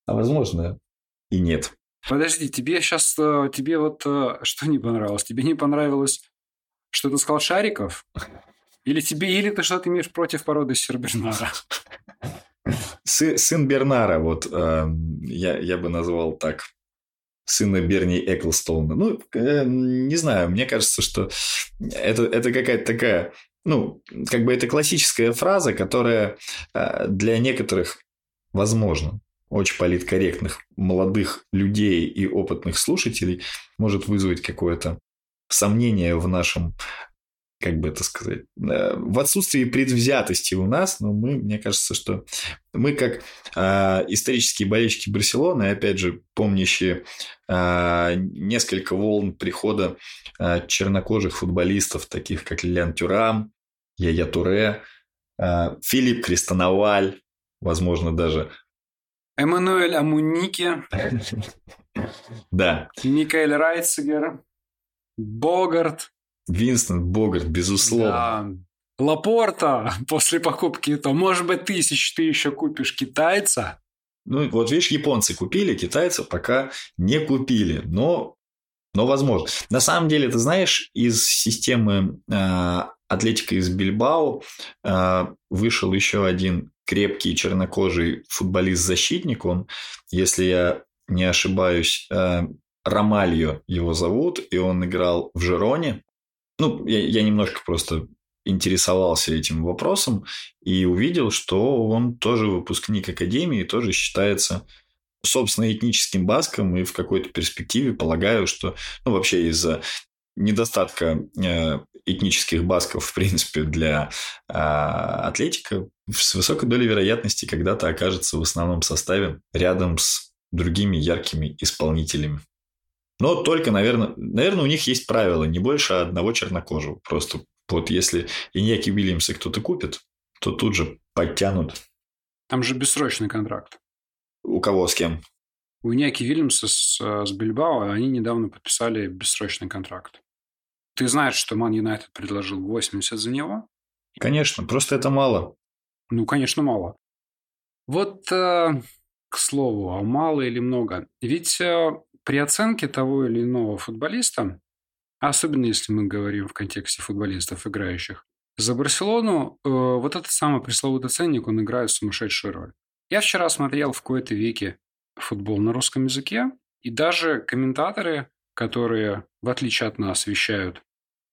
А возможно, и нет. Подожди, тебе сейчас, э, тебе вот э, что не понравилось? Тебе не понравилось, что ты сказал Шариков? Или тебе, или ты что-то имеешь против породы Сербернара? Сы, сын Бернара, вот э, я, я бы назвал так. Сына Берни Эклстоуна. Ну, э, не знаю, мне кажется, что это, это какая-то такая, ну, как бы это классическая фраза, которая э, для некоторых, возможно, очень политкорректных молодых людей и опытных слушателей может вызвать какое-то сомнение в нашем как бы это сказать, э, в отсутствии предвзятости у нас, но мы, мне кажется, что мы как э, исторические болельщики Барселоны, опять же, помнящие э, несколько волн прихода э, чернокожих футболистов, таких как Лилиан Тюрам, Яя Туре, э, Филипп Крестоноваль, возможно, даже Эммануэль Амуники. Да. Микаэль Райцигер. Богарт. Винстон Богарт, безусловно. Да. Лапорта после покупки, то, может быть, тысяч ты еще купишь китайца. Ну, вот видишь, японцы купили, китайцы пока не купили, но, но возможно. На самом деле, ты знаешь, из системы э, Атлетика из Бильбао э, вышел еще один крепкий чернокожий футболист-защитник. Он, если я не ошибаюсь, э, Ромальо его зовут, и он играл в Жероне. Ну, я, я немножко просто интересовался этим вопросом и увидел, что он тоже выпускник академии, тоже считается собственно этническим баском и в какой-то перспективе полагаю, что ну, вообще из-за недостатка э, этнических басков, в принципе, для э, атлетика с высокой долей вероятности когда-то окажется в основном составе рядом с другими яркими исполнителями. Но только, наверное, наверное, у них есть правило, не больше одного чернокожего. Просто вот если Иньяки Уильямса кто-то купит, то тут же подтянут. Там же бессрочный контракт. У кого, с кем? У Иньяки Вильямса с, с Бильбао они недавно подписали бессрочный контракт. Ты знаешь, что Ман Юнайтед предложил 80 за него? Конечно, просто это мало. Ну, конечно, мало. Вот, э, к слову, а мало или много? Ведь э, при оценке того или иного футболиста, особенно если мы говорим в контексте футболистов, играющих, за Барселону э, вот этот самый пресловутый ценник, он играет сумасшедшую роль. Я вчера смотрел в какой-то веке футбол на русском языке, и даже комментаторы, которые, в отличие от нас, вещают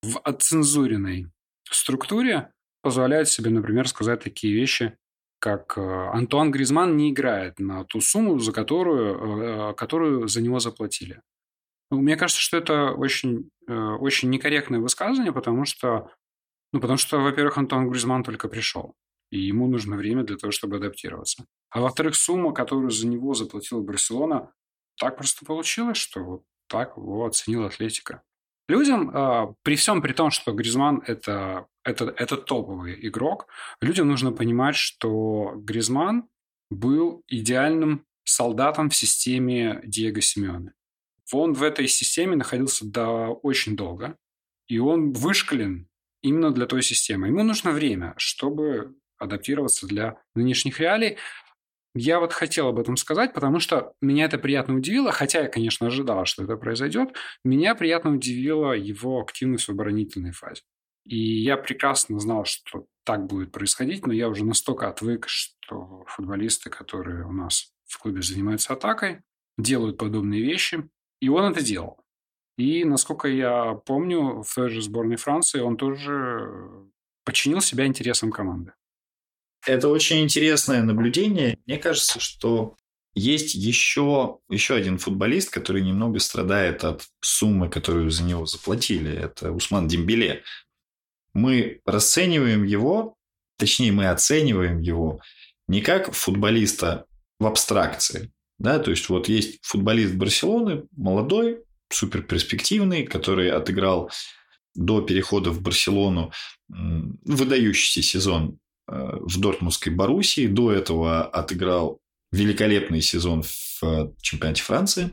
в отцензуренной структуре, позволяют себе, например, сказать такие вещи, как э, Антуан Гризман не играет на ту сумму, за которую, э, которую за него заплатили. Ну, мне кажется, что это очень, э, очень некорректное высказывание, потому что, ну, потому что, во-первых, Антуан Гризман только пришел, и ему нужно время для того, чтобы адаптироваться. А во-вторых, сумма, которую за него заплатила Барселона, так просто получилось, что вот так его оценила Атлетика. Людям, а, при всем при том, что Гризман это, это, это топовый игрок, людям нужно понимать, что Гризман был идеальным солдатом в системе Диего Симеоне. Он в этой системе находился до очень долго, и он вышкален именно для той системы. Ему нужно время, чтобы адаптироваться для нынешних реалий. Я вот хотел об этом сказать, потому что меня это приятно удивило, хотя я, конечно, ожидал, что это произойдет. Меня приятно удивила его активность в оборонительной фазе. И я прекрасно знал, что так будет происходить, но я уже настолько отвык, что футболисты, которые у нас в клубе занимаются атакой, делают подобные вещи. И он это делал. И, насколько я помню, в той же сборной Франции он тоже подчинил себя интересам команды. Это очень интересное наблюдение. Мне кажется, что есть еще, еще один футболист, который немного страдает от суммы, которую за него заплатили. Это Усман Дембеле. Мы расцениваем его, точнее, мы оцениваем его не как футболиста в абстракции. Да? То есть, вот есть футболист Барселоны, молодой, супер перспективный, который отыграл до перехода в Барселону выдающийся сезон в Дортмундской Боруссии. До этого отыграл великолепный сезон в чемпионате Франции.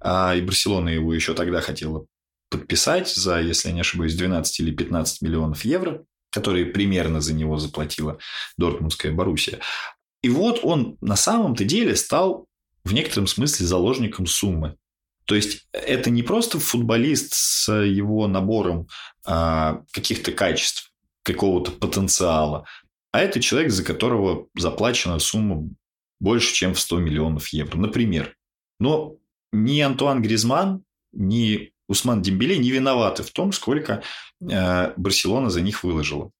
А, и Барселона его еще тогда хотела подписать за, если я не ошибаюсь, 12 или 15 миллионов евро, которые примерно за него заплатила Дортмундская Боруссия. И вот он на самом-то деле стал в некотором смысле заложником суммы. То есть это не просто футболист с его набором а, каких-то качеств, какого-то потенциала, а это человек, за которого заплачена сумма больше, чем в 100 миллионов евро, например. Но ни Антуан Гризман, ни Усман Дембеле не виноваты в том, сколько э, Барселона за них выложила.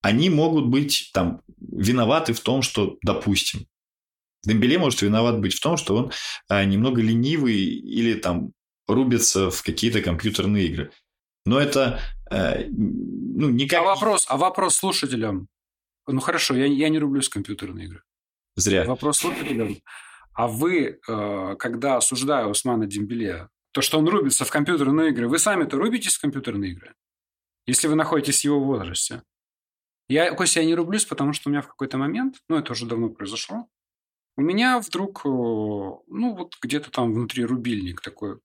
Они могут быть там виноваты в том, что, допустим, Дембеле может виноват быть в том, что он э, немного ленивый или там рубится в какие-то компьютерные игры. Но это э, ну, никак... А вопрос, а вопрос слушателям? Ну хорошо, я, я не рублюсь в компьютерные игры. Зря. Вопрос слушателям. А вы, э, когда осуждая Усмана Дембеле, то, что он рубится в компьютерные игры, вы сами-то рубитесь в компьютерные игры? Если вы находитесь в его возрасте. Я, Костя, я не рублюсь, потому что у меня в какой-то момент, ну, это уже давно произошло, у меня вдруг, э, ну, вот где-то там внутри рубильник такой,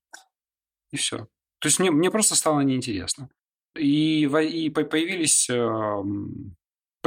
и все. То есть мне, мне просто стало неинтересно. И, и появились эм,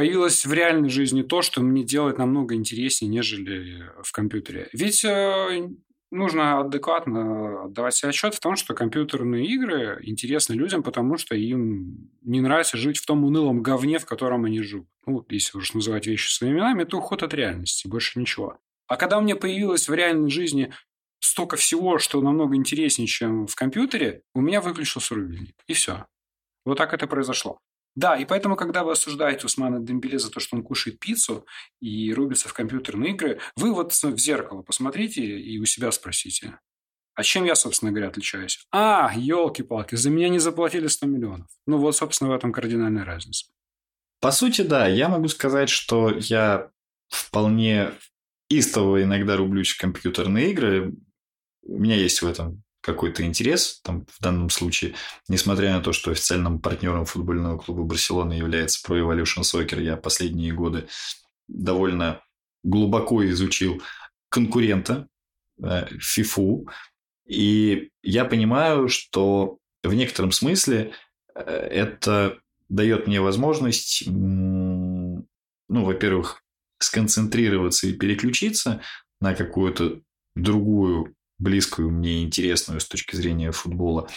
появилось в реальной жизни то, что мне делает намного интереснее, нежели в компьютере. Ведь э, нужно адекватно отдавать себе отчет в том, что компьютерные игры интересны людям, потому что им не нравится жить в том унылом говне, в котором они живут. Ну, если уж называть вещи своими именами, это уход от реальности, больше ничего. А когда у меня появилось в реальной жизни столько всего, что намного интереснее, чем в компьютере, у меня выключился рубильник. И все. Вот так это произошло. Да, и поэтому, когда вы осуждаете Усмана Дембеле за то, что он кушает пиццу и рубится в компьютерные игры, вы вот в зеркало посмотрите и у себя спросите, а чем я, собственно говоря, отличаюсь? А, елки-палки, за меня не заплатили 100 миллионов. Ну вот, собственно, в этом кардинальная разница. По сути, да, я могу сказать, что я вполне истово иногда рублюсь в компьютерные игры. У меня есть в этом какой-то интерес, там, в данном случае, несмотря на то, что официальным партнером футбольного клуба Барселона является Pro Evolution Soccer, я последние годы довольно глубоко изучил конкурента FIFA, э, и я понимаю, что в некотором смысле э, это дает мне возможность, ну, во-первых, сконцентрироваться и переключиться на какую-то другую близкую мне интересную с точки зрения футбола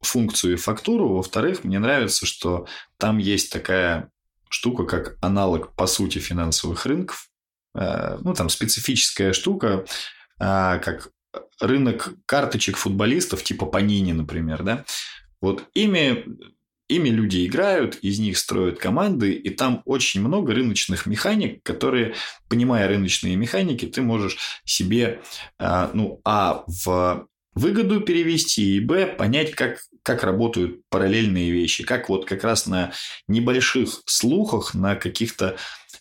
функцию и фактуру. Во-вторых, мне нравится, что там есть такая штука, как аналог, по сути, финансовых рынков. Э, ну, там специфическая штука, э, как рынок карточек футболистов, типа Панини, например, да. Вот ими Ими люди играют, из них строят команды, и там очень много рыночных механик, которые, понимая рыночные механики, ты можешь себе, а, ну, а, в выгоду перевести, и б, понять, как, как работают параллельные вещи, как вот как раз на небольших слухах, на каких-то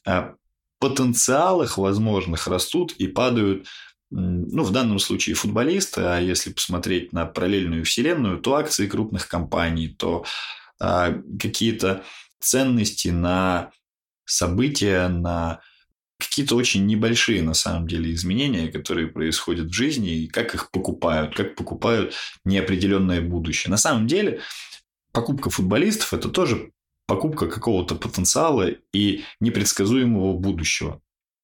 а, потенциалах возможных растут и падают ну, в данном случае футболисты, а если посмотреть на параллельную вселенную, то акции крупных компаний, то а, какие-то ценности на события, на какие-то очень небольшие на самом деле изменения, которые происходят в жизни, и как их покупают, как покупают неопределенное будущее. На самом деле покупка футболистов – это тоже покупка какого-то потенциала и непредсказуемого будущего.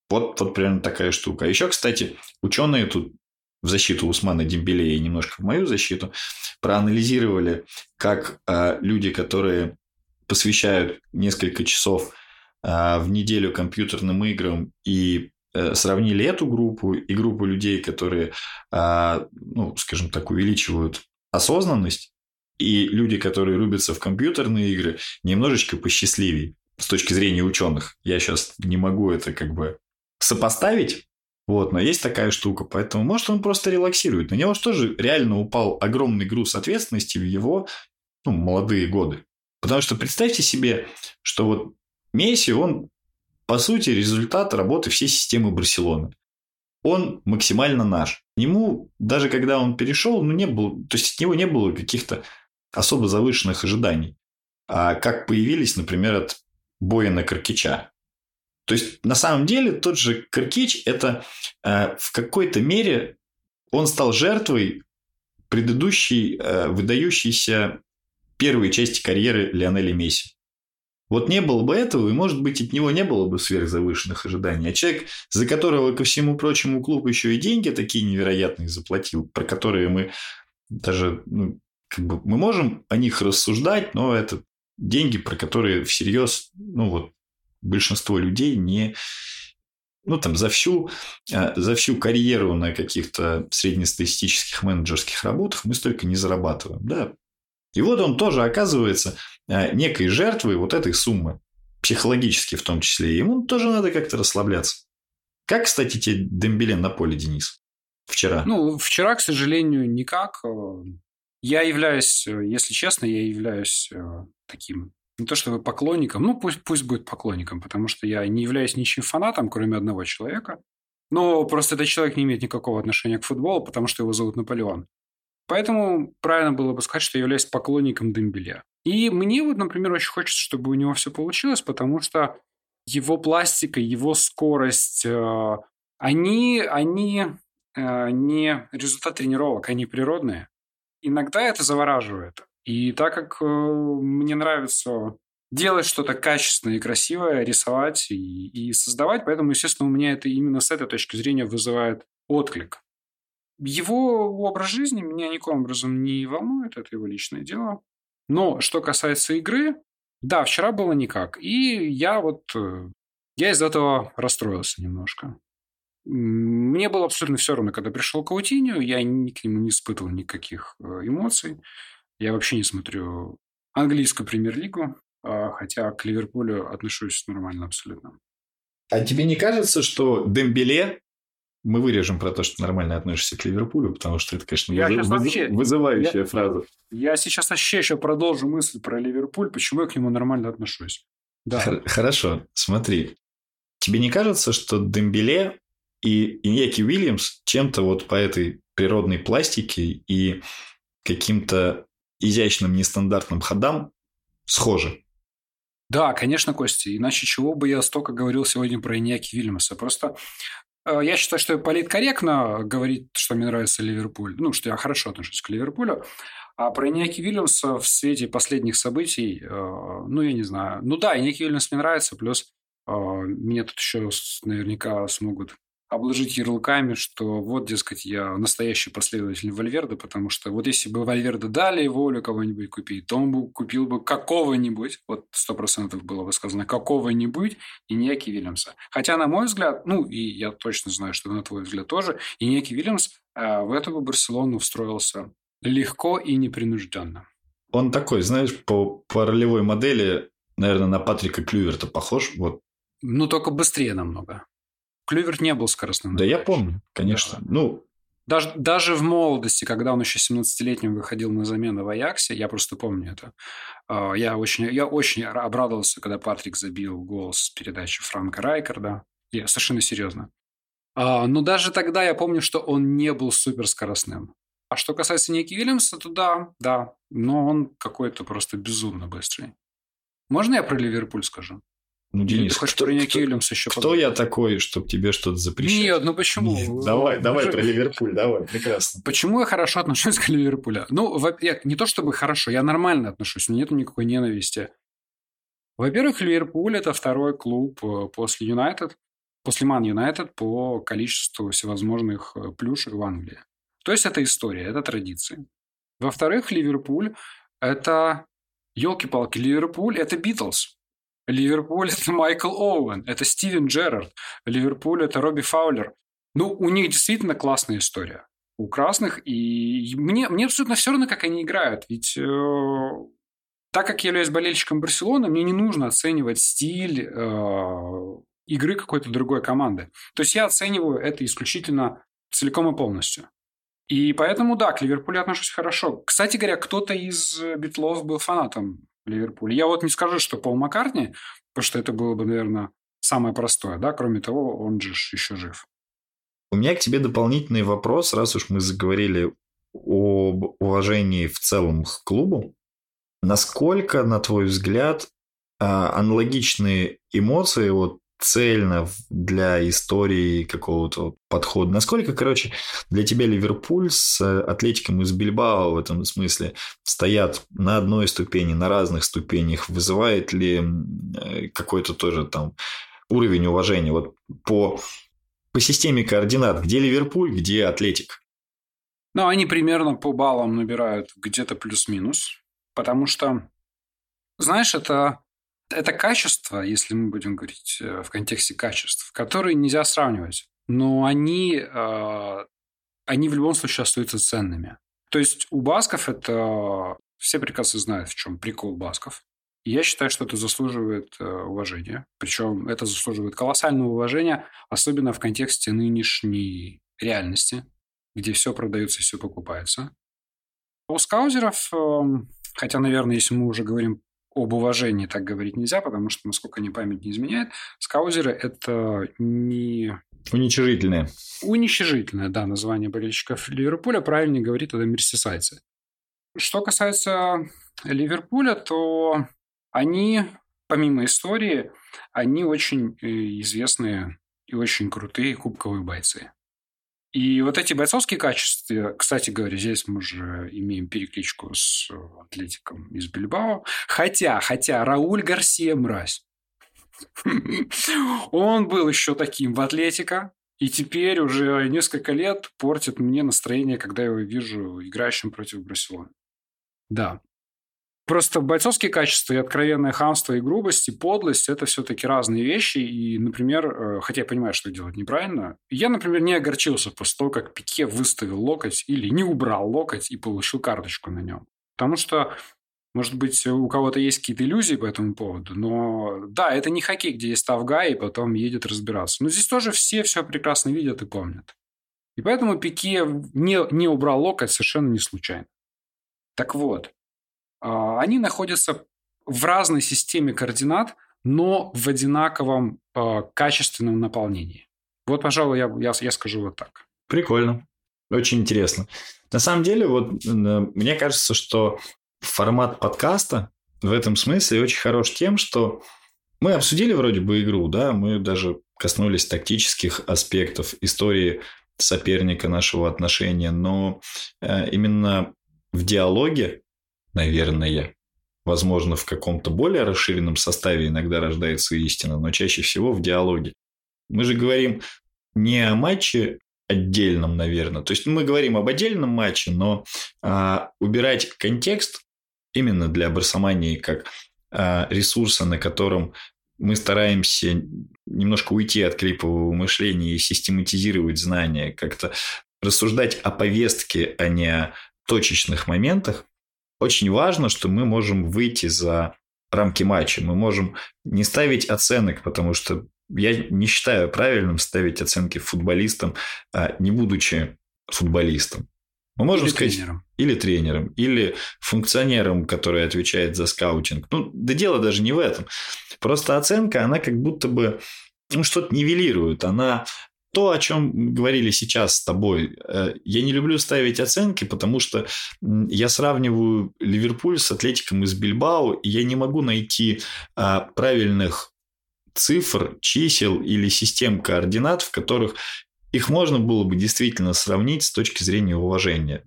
Вот, вот примерно такая штука. А еще, кстати, ученые тут в защиту Усмана Дембеле и немножко в мою защиту, проанализировали, как э, люди, которые посвящают несколько часов э, в неделю компьютерным играм и э, сравнили эту группу и группу людей, которые, э, ну, скажем так, увеличивают осознанность, и люди, которые рубятся в компьютерные игры, немножечко посчастливее с точки зрения ученых. Я сейчас не могу это как бы сопоставить, вот, но есть такая штука, поэтому, может, он просто релаксирует. На него же тоже реально упал огромный груз ответственности в его ну, молодые годы. Потому что представьте себе, что вот Месси, он, по сути, результат работы всей системы Барселоны. Он максимально наш. Ему, даже когда он перешел, ну, не было, то есть от него не было каких-то особо завышенных ожиданий. А как появились, например, от Боина Каркича. То есть, на самом деле, тот же Киркич – это э, в какой-то мере он стал жертвой предыдущей э, выдающейся первой части карьеры Лионеля Месси. Вот не было бы этого, и, может быть, от него не было бы сверхзавышенных ожиданий. А человек, за которого, ко всему прочему, клуб еще и деньги такие невероятные заплатил, про которые мы даже, ну, как бы, мы можем о них рассуждать, но это деньги, про которые всерьез, ну, вот, большинство людей не, ну, там, за всю, а, за всю карьеру на каких-то среднестатистических менеджерских работах мы столько не зарабатываем. Да, и вот он тоже оказывается а, некой жертвой вот этой суммы, психологически в том числе. Ему тоже надо как-то расслабляться. Как, кстати, тебе Дембеле на поле, Денис? Вчера. Ну, вчера, к сожалению, никак. Я являюсь, если честно, я являюсь э, таким не то чтобы поклонником, ну пусть, пусть будет поклонником, потому что я не являюсь ничьим фанатом, кроме одного человека. Но просто этот человек не имеет никакого отношения к футболу, потому что его зовут Наполеон. Поэтому правильно было бы сказать, что я являюсь поклонником Дембеля. И мне вот, например, очень хочется, чтобы у него все получилось, потому что его пластика, его скорость, э, они, они э, не результат тренировок, они природные. Иногда это завораживает. И так как э, мне нравится делать что-то качественное и красивое, рисовать и, и создавать, поэтому, естественно, у меня это именно с этой точки зрения вызывает отклик. Его образ жизни меня никаким образом не волнует, это его личное дело. Но что касается игры, да, вчера было никак. И я вот, э, я из этого расстроился немножко. Мне было абсолютно все равно, когда пришел Каутиню, я ни к нему не испытывал никаких э, эмоций. Я вообще не смотрю английскую премьер-лигу, а, хотя к Ливерпулю отношусь нормально абсолютно. А тебе не кажется, что Дембеле мы вырежем про то, что нормально относишься к Ливерпулю, потому что это, конечно, я выз... вообще... вызывающая я... фраза. Я сейчас вообще еще продолжу мысль про Ливерпуль, почему я к нему нормально отношусь. Да. Хорошо, смотри. Тебе не кажется, что Дембеле и Иньяки Уильямс чем-то вот по этой природной пластике и каким-то изящным нестандартным ходам схожи? Да, конечно, Костя. Иначе чего бы я столько говорил сегодня про Иньяки Вильямса. Просто Э, я считаю, что политкорректно говорить, что мне нравится Ливерпуль. Ну, что я хорошо отношусь к Ливерпулю. А про Иняки Вильямса в свете последних событий, э, ну, я не знаю. Ну да, Иняки Вильямс мне нравится, плюс э, меня тут еще наверняка смогут обложить ярлыками, что вот, дескать, я настоящий последователь Вальверда, потому что вот если бы Вальверда дали волю кого-нибудь купить, то он бы купил бы какого-нибудь, вот сто процентов было бы сказано, какого-нибудь и Иньяки Вильямса. Хотя, на мой взгляд, ну, и я точно знаю, что на твой взгляд тоже, и Иньяки Вильямс э, в эту Барселону встроился легко и непринужденно. Он такой, знаешь, по, по ролевой модели, наверное, на Патрика Клюверта похож. Вот. Ну, только быстрее намного. Клюверт не был скоростным. Да, я помню, конечно. Да. Ну, даже, даже в молодости, когда он еще 17-летним выходил на замену в Аяксе, я просто помню это. А, я очень, я очень обрадовался, когда Патрик забил гол с передачи Франка Райкарда. Я совершенно серьезно. А, но даже тогда я помню, что он не был суперскоростным. А что касается Ники Вильямса, то да, да. Но он какой-то просто безумно быстрый. Можно я про Ливерпуль скажу? Ну, Денис, Ты хочешь кто, про кто, еще кто я такой, чтобы тебе что-то запрещать? Нет, ну почему? Нет, давай, давай про Ливерпуль, давай, прекрасно. Почему я хорошо отношусь к Ливерпулю? Ну, я, не то чтобы хорошо, я нормально отношусь, у меня нет никакой ненависти. Во-первых, Ливерпуль – это второй клуб э, после Юнайтед, после Ман Юнайтед по количеству всевозможных э, плюшек в Англии. То есть, это история, это традиции. Во-вторых, Ливерпуль – это, елки-палки, Ливерпуль – это Битлз. Ливерпуль – это Майкл Оуэн, это Стивен Джерард. Ливерпуль – это Робби Фаулер. Ну, у них действительно классная история. У красных. И мне, мне абсолютно все равно, как они играют. Ведь э, так как я являюсь болельщиком Барселоны, мне не нужно оценивать стиль э, игры какой-то другой команды. То есть я оцениваю это исключительно целиком и полностью. И поэтому, да, к Ливерпулю отношусь хорошо. Кстати говоря, кто-то из Битлов был фанатом Ливерпуль. Я вот не скажу, что Пол Маккартни, потому что это было бы, наверное, самое простое, да, кроме того, он же еще жив. У меня к тебе дополнительный вопрос, раз уж мы заговорили об уважении в целом к клубу. Насколько, на твой взгляд, а, аналогичные эмоции вот цельно для истории какого-то подхода? Насколько, короче, для тебя Ливерпуль с Атлетиком из Бильбао в этом смысле стоят на одной ступени, на разных ступенях? Вызывает ли э, какой-то тоже там уровень уважения? Вот по, по системе координат, где Ливерпуль, где Атлетик? Ну, они примерно по баллам набирают где-то плюс-минус, потому что, знаешь, это это качество, если мы будем говорить э, в контексте качеств, которые нельзя сравнивать. Но они, э, они в любом случае остаются ценными. То есть у басков это... Все прекрасно знают, в чем прикол басков. Я считаю, что это заслуживает э, уважения. Причем это заслуживает колоссального уважения, особенно в контексте нынешней реальности, где все продается и все покупается. У скаузеров, эм, хотя, наверное, если мы уже говорим об уважении так говорить нельзя, потому что, насколько мне память не изменяет, скаузеры – это не... Уничижительное. Уничижительное, да, название болельщиков Ливерпуля. Правильнее говорит это мерсисайцы. Что касается Ливерпуля, то они, помимо истории, они очень э, известные и очень крутые кубковые бойцы. И вот эти бойцовские качества, кстати говоря, здесь мы уже имеем перекличку с атлетиком из Бильбао. Хотя, хотя Рауль Гарсия мразь. Он был еще таким в атлетика, и теперь уже несколько лет портит мне настроение, когда я его вижу играющим против Барселоны. Да. Просто бойцовские качества и откровенное хамство и грубость, и подлость – это все-таки разные вещи. И, например, э, хотя я понимаю, что делать неправильно, я, например, не огорчился после того, как Пике выставил локоть или не убрал локоть и получил карточку на нем. Потому что может быть, у кого-то есть какие-то иллюзии по этому поводу, но да, это не хоккей, где есть тавга и потом едет разбираться. Но здесь тоже все все прекрасно видят и помнят. И поэтому Пике не, не убрал локоть совершенно не случайно. Так вот, они находятся в разной системе координат, но в одинаковом а, качественном наполнении. Вот, пожалуй, я, я, я скажу вот так. Прикольно. Очень интересно. На самом деле, вот мне кажется, что формат подкаста в этом смысле очень хорош тем, что мы обсудили вроде бы игру, да, мы даже коснулись тактических аспектов истории соперника нашего отношения, но э, именно в диалоге наверное. Возможно, в каком-то более расширенном составе иногда рождается истина, но чаще всего в диалоге. Мы же говорим не о матче отдельном, наверное. То есть мы говорим об отдельном матче, но а, убирать контекст именно для барсомании как а, ресурса, на котором мы стараемся немножко уйти от клипового мышления и систематизировать знания, как-то рассуждать о повестке, а не о точечных моментах, очень важно, что мы можем выйти за рамки матча. Мы можем не ставить оценок, потому что я не считаю правильным ставить оценки футболистам, а, не будучи футболистом. Мы можем или сказать, тренером. или тренером, или функционером, который отвечает за скаутинг. Ну, да дело даже не в этом. Просто оценка, она как будто бы ну, что-то нивелирует. Она то, о чем говорили сейчас с тобой, э, я не люблю ставить оценки, потому что я сравниваю Ливерпуль с Атлетиком из Бильбао, и я не могу найти а, правильных цифр, чисел или систем координат, в которых их можно было бы действительно сравнить с точки зрения уважения.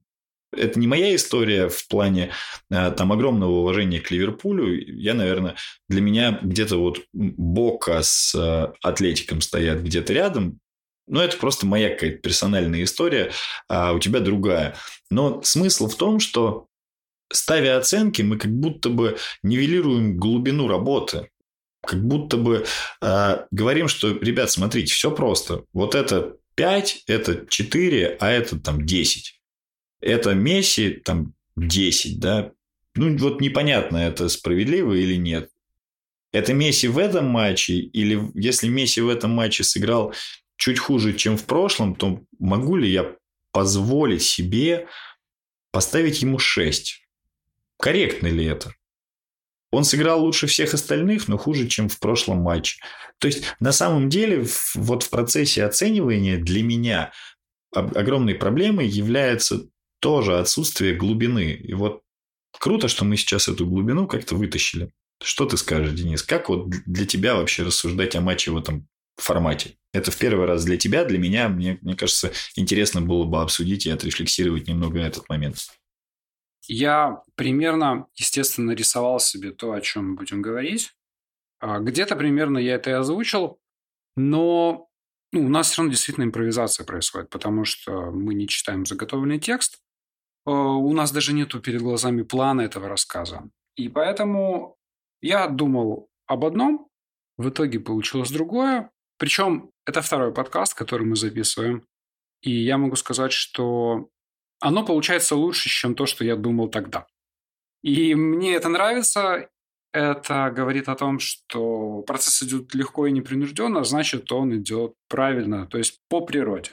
Это не моя история в плане а, там огромного уважения к Ливерпулю. Я, наверное, для меня где-то вот Бока с а, Атлетиком стоят где-то рядом. Ну, это просто моя какая-то персональная история, а у тебя другая. Но смысл в том, что ставя оценки, мы как будто бы нивелируем глубину работы. Как будто бы э, говорим, что, ребят, смотрите, все просто. Вот это 5, это 4, а это там 10. Это Месси там 10, да. Ну, вот непонятно, это справедливо или нет. Это Месси в этом матче, или если Месси в этом матче сыграл чуть хуже, чем в прошлом, то могу ли я позволить себе поставить ему 6? Корректно ли это? Он сыграл лучше всех остальных, но хуже, чем в прошлом матче. То есть, на самом деле, вот в процессе оценивания для меня огромной проблемой является тоже отсутствие глубины. И вот круто, что мы сейчас эту глубину как-то вытащили. Что ты скажешь, Денис? Как вот для тебя вообще рассуждать о матче в этом формате? Это в первый раз для тебя, для меня, мне, мне кажется, интересно было бы обсудить и отрефлексировать немного этот момент. Я примерно, естественно, рисовал себе то, о чем мы будем говорить. А, где-то примерно я это и озвучил, но ну, у нас все равно действительно импровизация происходит, потому что мы не читаем заготовленный текст, а, у нас даже нету перед глазами плана этого рассказа. И поэтому я думал об одном, в итоге получилось другое. Причем это второй подкаст, который мы записываем. И я могу сказать, что оно получается лучше, чем то, что я думал тогда. И мне это нравится. Это говорит о том, что процесс идет легко и непринужденно, значит, он идет правильно, то есть по природе.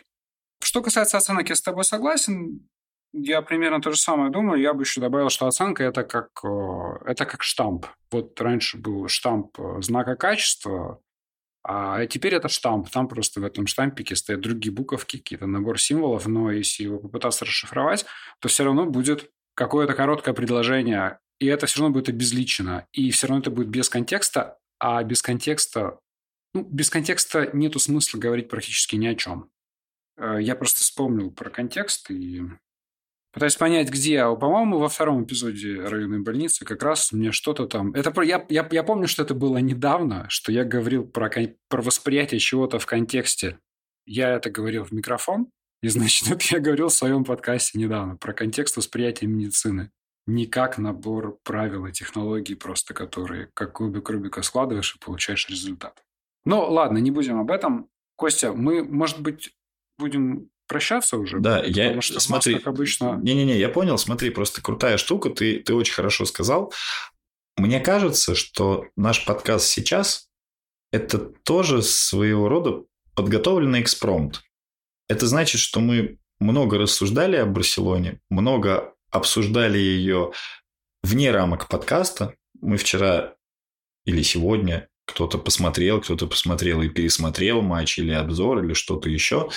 Что касается оценок, я с тобой согласен. Я примерно то же самое думаю. Я бы еще добавил, что оценка это как, э, это как штамп. Вот раньше был штамп э, знака качества, а теперь это штамп. Там просто в этом штампике стоят другие буковки, какие-то набор символов, но если его попытаться расшифровать, то все равно будет какое-то короткое предложение, и это все равно будет обезличено, и все равно это будет без контекста, а без контекста, ну, без контекста нету смысла говорить практически ни о чем. Э, я просто вспомнил про контекст и Пытаюсь понять, где. А, по-моему, во втором эпизоде районной больницы как раз мне что-то там... Это я, я, я помню, что это было недавно, что я говорил про, про восприятие чего-то в контексте. Я это говорил в микрофон, и, значит, это я говорил в своем подкасте недавно про контекст восприятия медицины. Не как набор правил и технологий, просто которые как кубик Рубика складываешь и получаешь результат. Ну, ладно, не будем об этом. Костя, мы, может быть, будем прощаться уже. Да, я что смотри, нас, как обычно. Не-не-не, я понял, смотри, просто крутая штука, ты, ты очень хорошо сказал. Мне кажется, что наш подкаст сейчас это тоже своего рода подготовленный экспромт. Это значит, что мы много рассуждали о Барселоне, много обсуждали ее вне рамок подкаста. Мы вчера или сегодня кто-то посмотрел, кто-то посмотрел и пересмотрел матч или обзор или что-то еще.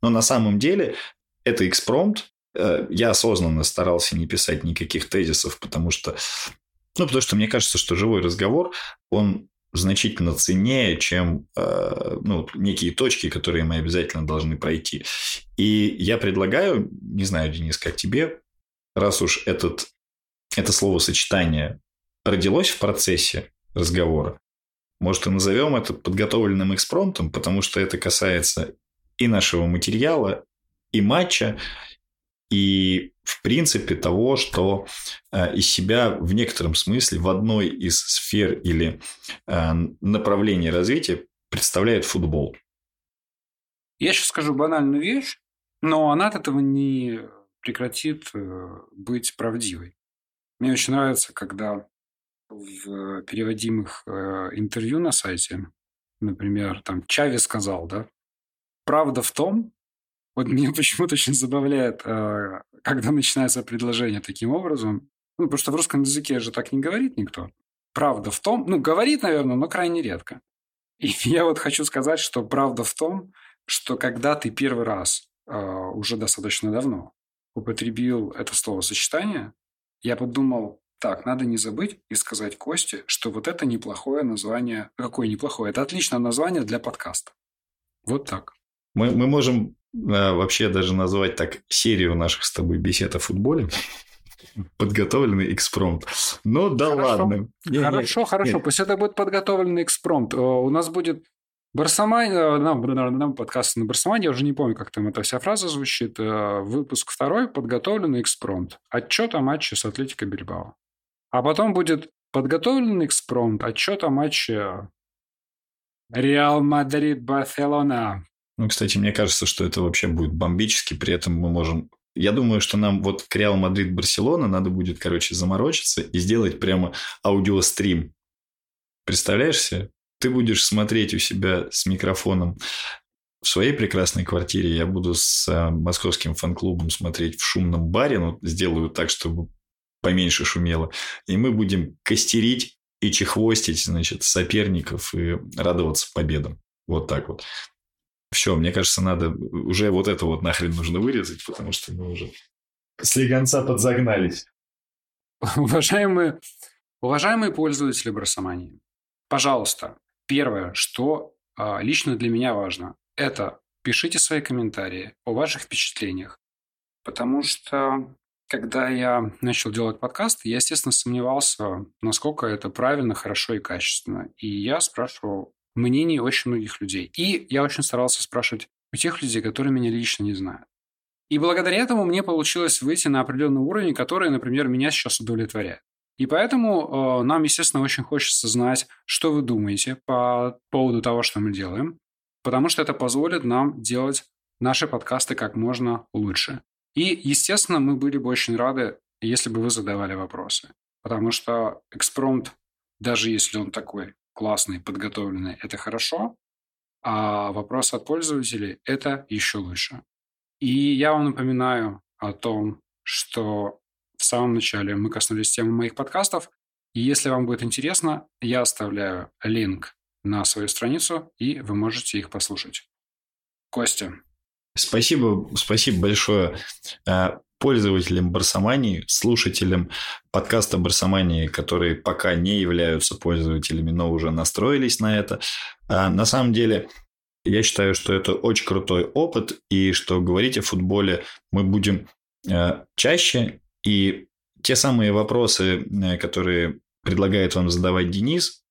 Но на самом деле это экспромт. Э, я осознанно старался не писать никаких тезисов, потому что, ну, потому что мне кажется, что живой разговор, он значительно ценнее, чем э, ну, некие точки, которые мы обязательно должны пройти. И я предлагаю, не знаю, Денис, как тебе, раз уж этот, это словосочетание родилось в процессе разговора, может, и назовем это подготовленным экспромтом, потому что это касается и нашего материала, и матча, и, в принципе, того, что э, из себя в некотором смысле в одной из сфер или э, направлений развития представляет футбол. Я сейчас скажу банальную вещь, но она от этого не прекратит э, быть правдивой. Мне очень нравится, когда в переводимых э, интервью на сайте, например, там Чави сказал, да, правда в том, вот меня почему-то очень забавляет, э, когда начинается предложение таким образом, ну, потому что в русском языке же так не говорит никто. Правда в том, ну, говорит, наверное, но крайне редко. И я вот хочу сказать, что правда в том, что когда ты первый раз, э, уже достаточно давно, употребил это словосочетание, я подумал, так, надо не забыть и сказать Косте, что вот это неплохое название. Какое неплохое? Это отличное название для подкаста. Вот так. Мы, мы можем э, вообще даже назвать так серию наших с тобой бесед о футболе. Подготовленный экспромт. Ну да хорошо. ладно. Хорошо, хорошо. Пусть это будет подготовленный экспромт. Э, у нас будет Барсамань, э, нам, нам подкаст на Барсамане, я уже не помню, как там эта вся фраза звучит. Э, выпуск второй, подготовленный экспромт. Отчет о матче с Атлетико Бильбао. А потом будет подготовленный экспромт, отчет о матче Реал Мадрид Барселона. Ну, кстати, мне кажется, что это вообще будет бомбически. При этом мы можем... Я думаю, что нам вот к Реал Мадрид Барселона надо будет, короче, заморочиться и сделать прямо аудиострим. Представляешь себе? Ты будешь смотреть у себя с микрофоном в своей прекрасной квартире, я буду с э, московским фан-клубом смотреть в шумном баре, ну, сделаю так, чтобы поменьше шумело. И мы будем костерить и чехвостить, значит, соперников и радоваться победам. Вот так вот. Все, мне кажется, надо уже вот это вот нахрен нужно вырезать, потому что мы уже с легонца подзагнались. Уважаемые Уважаемые пользователи Барсомании, пожалуйста, первое, что а, лично для меня важно, это пишите свои комментарии о ваших впечатлениях. Потому что когда я начал делать подкаст, я, естественно, сомневался, насколько это правильно, хорошо и качественно. И я спрашивал мнений очень многих людей. И я очень старался спрашивать у тех людей, которые меня лично не знают. И благодаря этому мне получилось выйти на определенный уровень, который, например, меня сейчас удовлетворяет. И поэтому э, нам, естественно, очень хочется знать, что вы думаете по поводу того, что мы делаем, потому что это позволит нам делать наши подкасты как можно лучше. И, естественно, мы были бы очень рады, если бы вы задавали вопросы. Потому что экспромт, даже если он такой классный, подготовленный, это хорошо, а вопрос от пользователей – это еще лучше. И я вам напоминаю о том, что в самом начале мы коснулись темы моих подкастов. И если вам будет интересно, я оставляю линк на свою страницу, и вы можете их послушать. Костя, Спасибо, спасибо большое э, пользователям Барсомании, слушателям подкаста Барсомании, которые пока не являются пользователями, но уже настроились на это. А на самом деле, я считаю, что это очень крутой опыт, и что говорить о футболе мы будем э, чаще. И те самые вопросы, э, которые предлагает вам задавать Денис,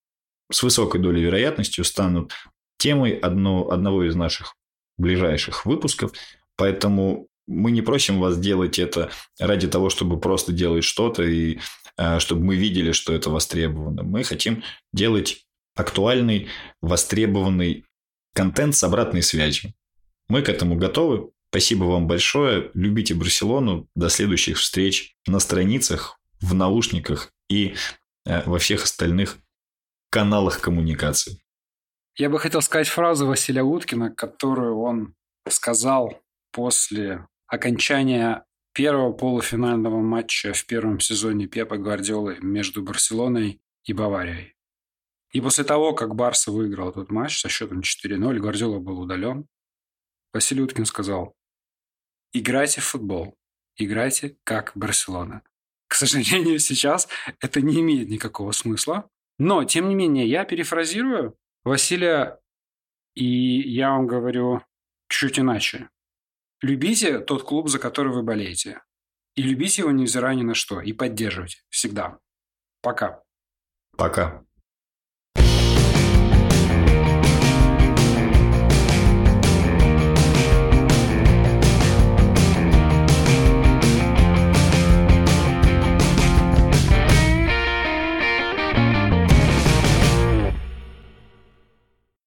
с высокой долей вероятностью станут темой одно, одного из наших ближайших выпусков. Поэтому мы не просим вас делать это ради того, чтобы просто делать что-то и э, чтобы мы видели, что это востребовано. Мы хотим делать актуальный, востребованный контент с обратной связью. Мы к этому готовы. Спасибо вам большое. Любите Барселону. До следующих встреч на страницах, в наушниках и э, во всех остальных каналах коммуникации. Я бы хотел сказать фразу Василия Уткина, которую он сказал после окончания первого полуфинального матча в первом сезоне Пепа Гвардиолы между Барселоной и Баварией. И после того, как Барса выиграл этот матч со счетом 4-0, Гвардиола был удален, Василий Уткин сказал, играйте в футбол, играйте как Барселона. К сожалению, сейчас это не имеет никакого смысла. Но, тем не менее, я перефразирую Василия, и я вам говорю чуть иначе. Любите тот клуб, за который вы болеете. И любите его невзирая ни на что. И поддерживайте. Всегда. Пока. Пока.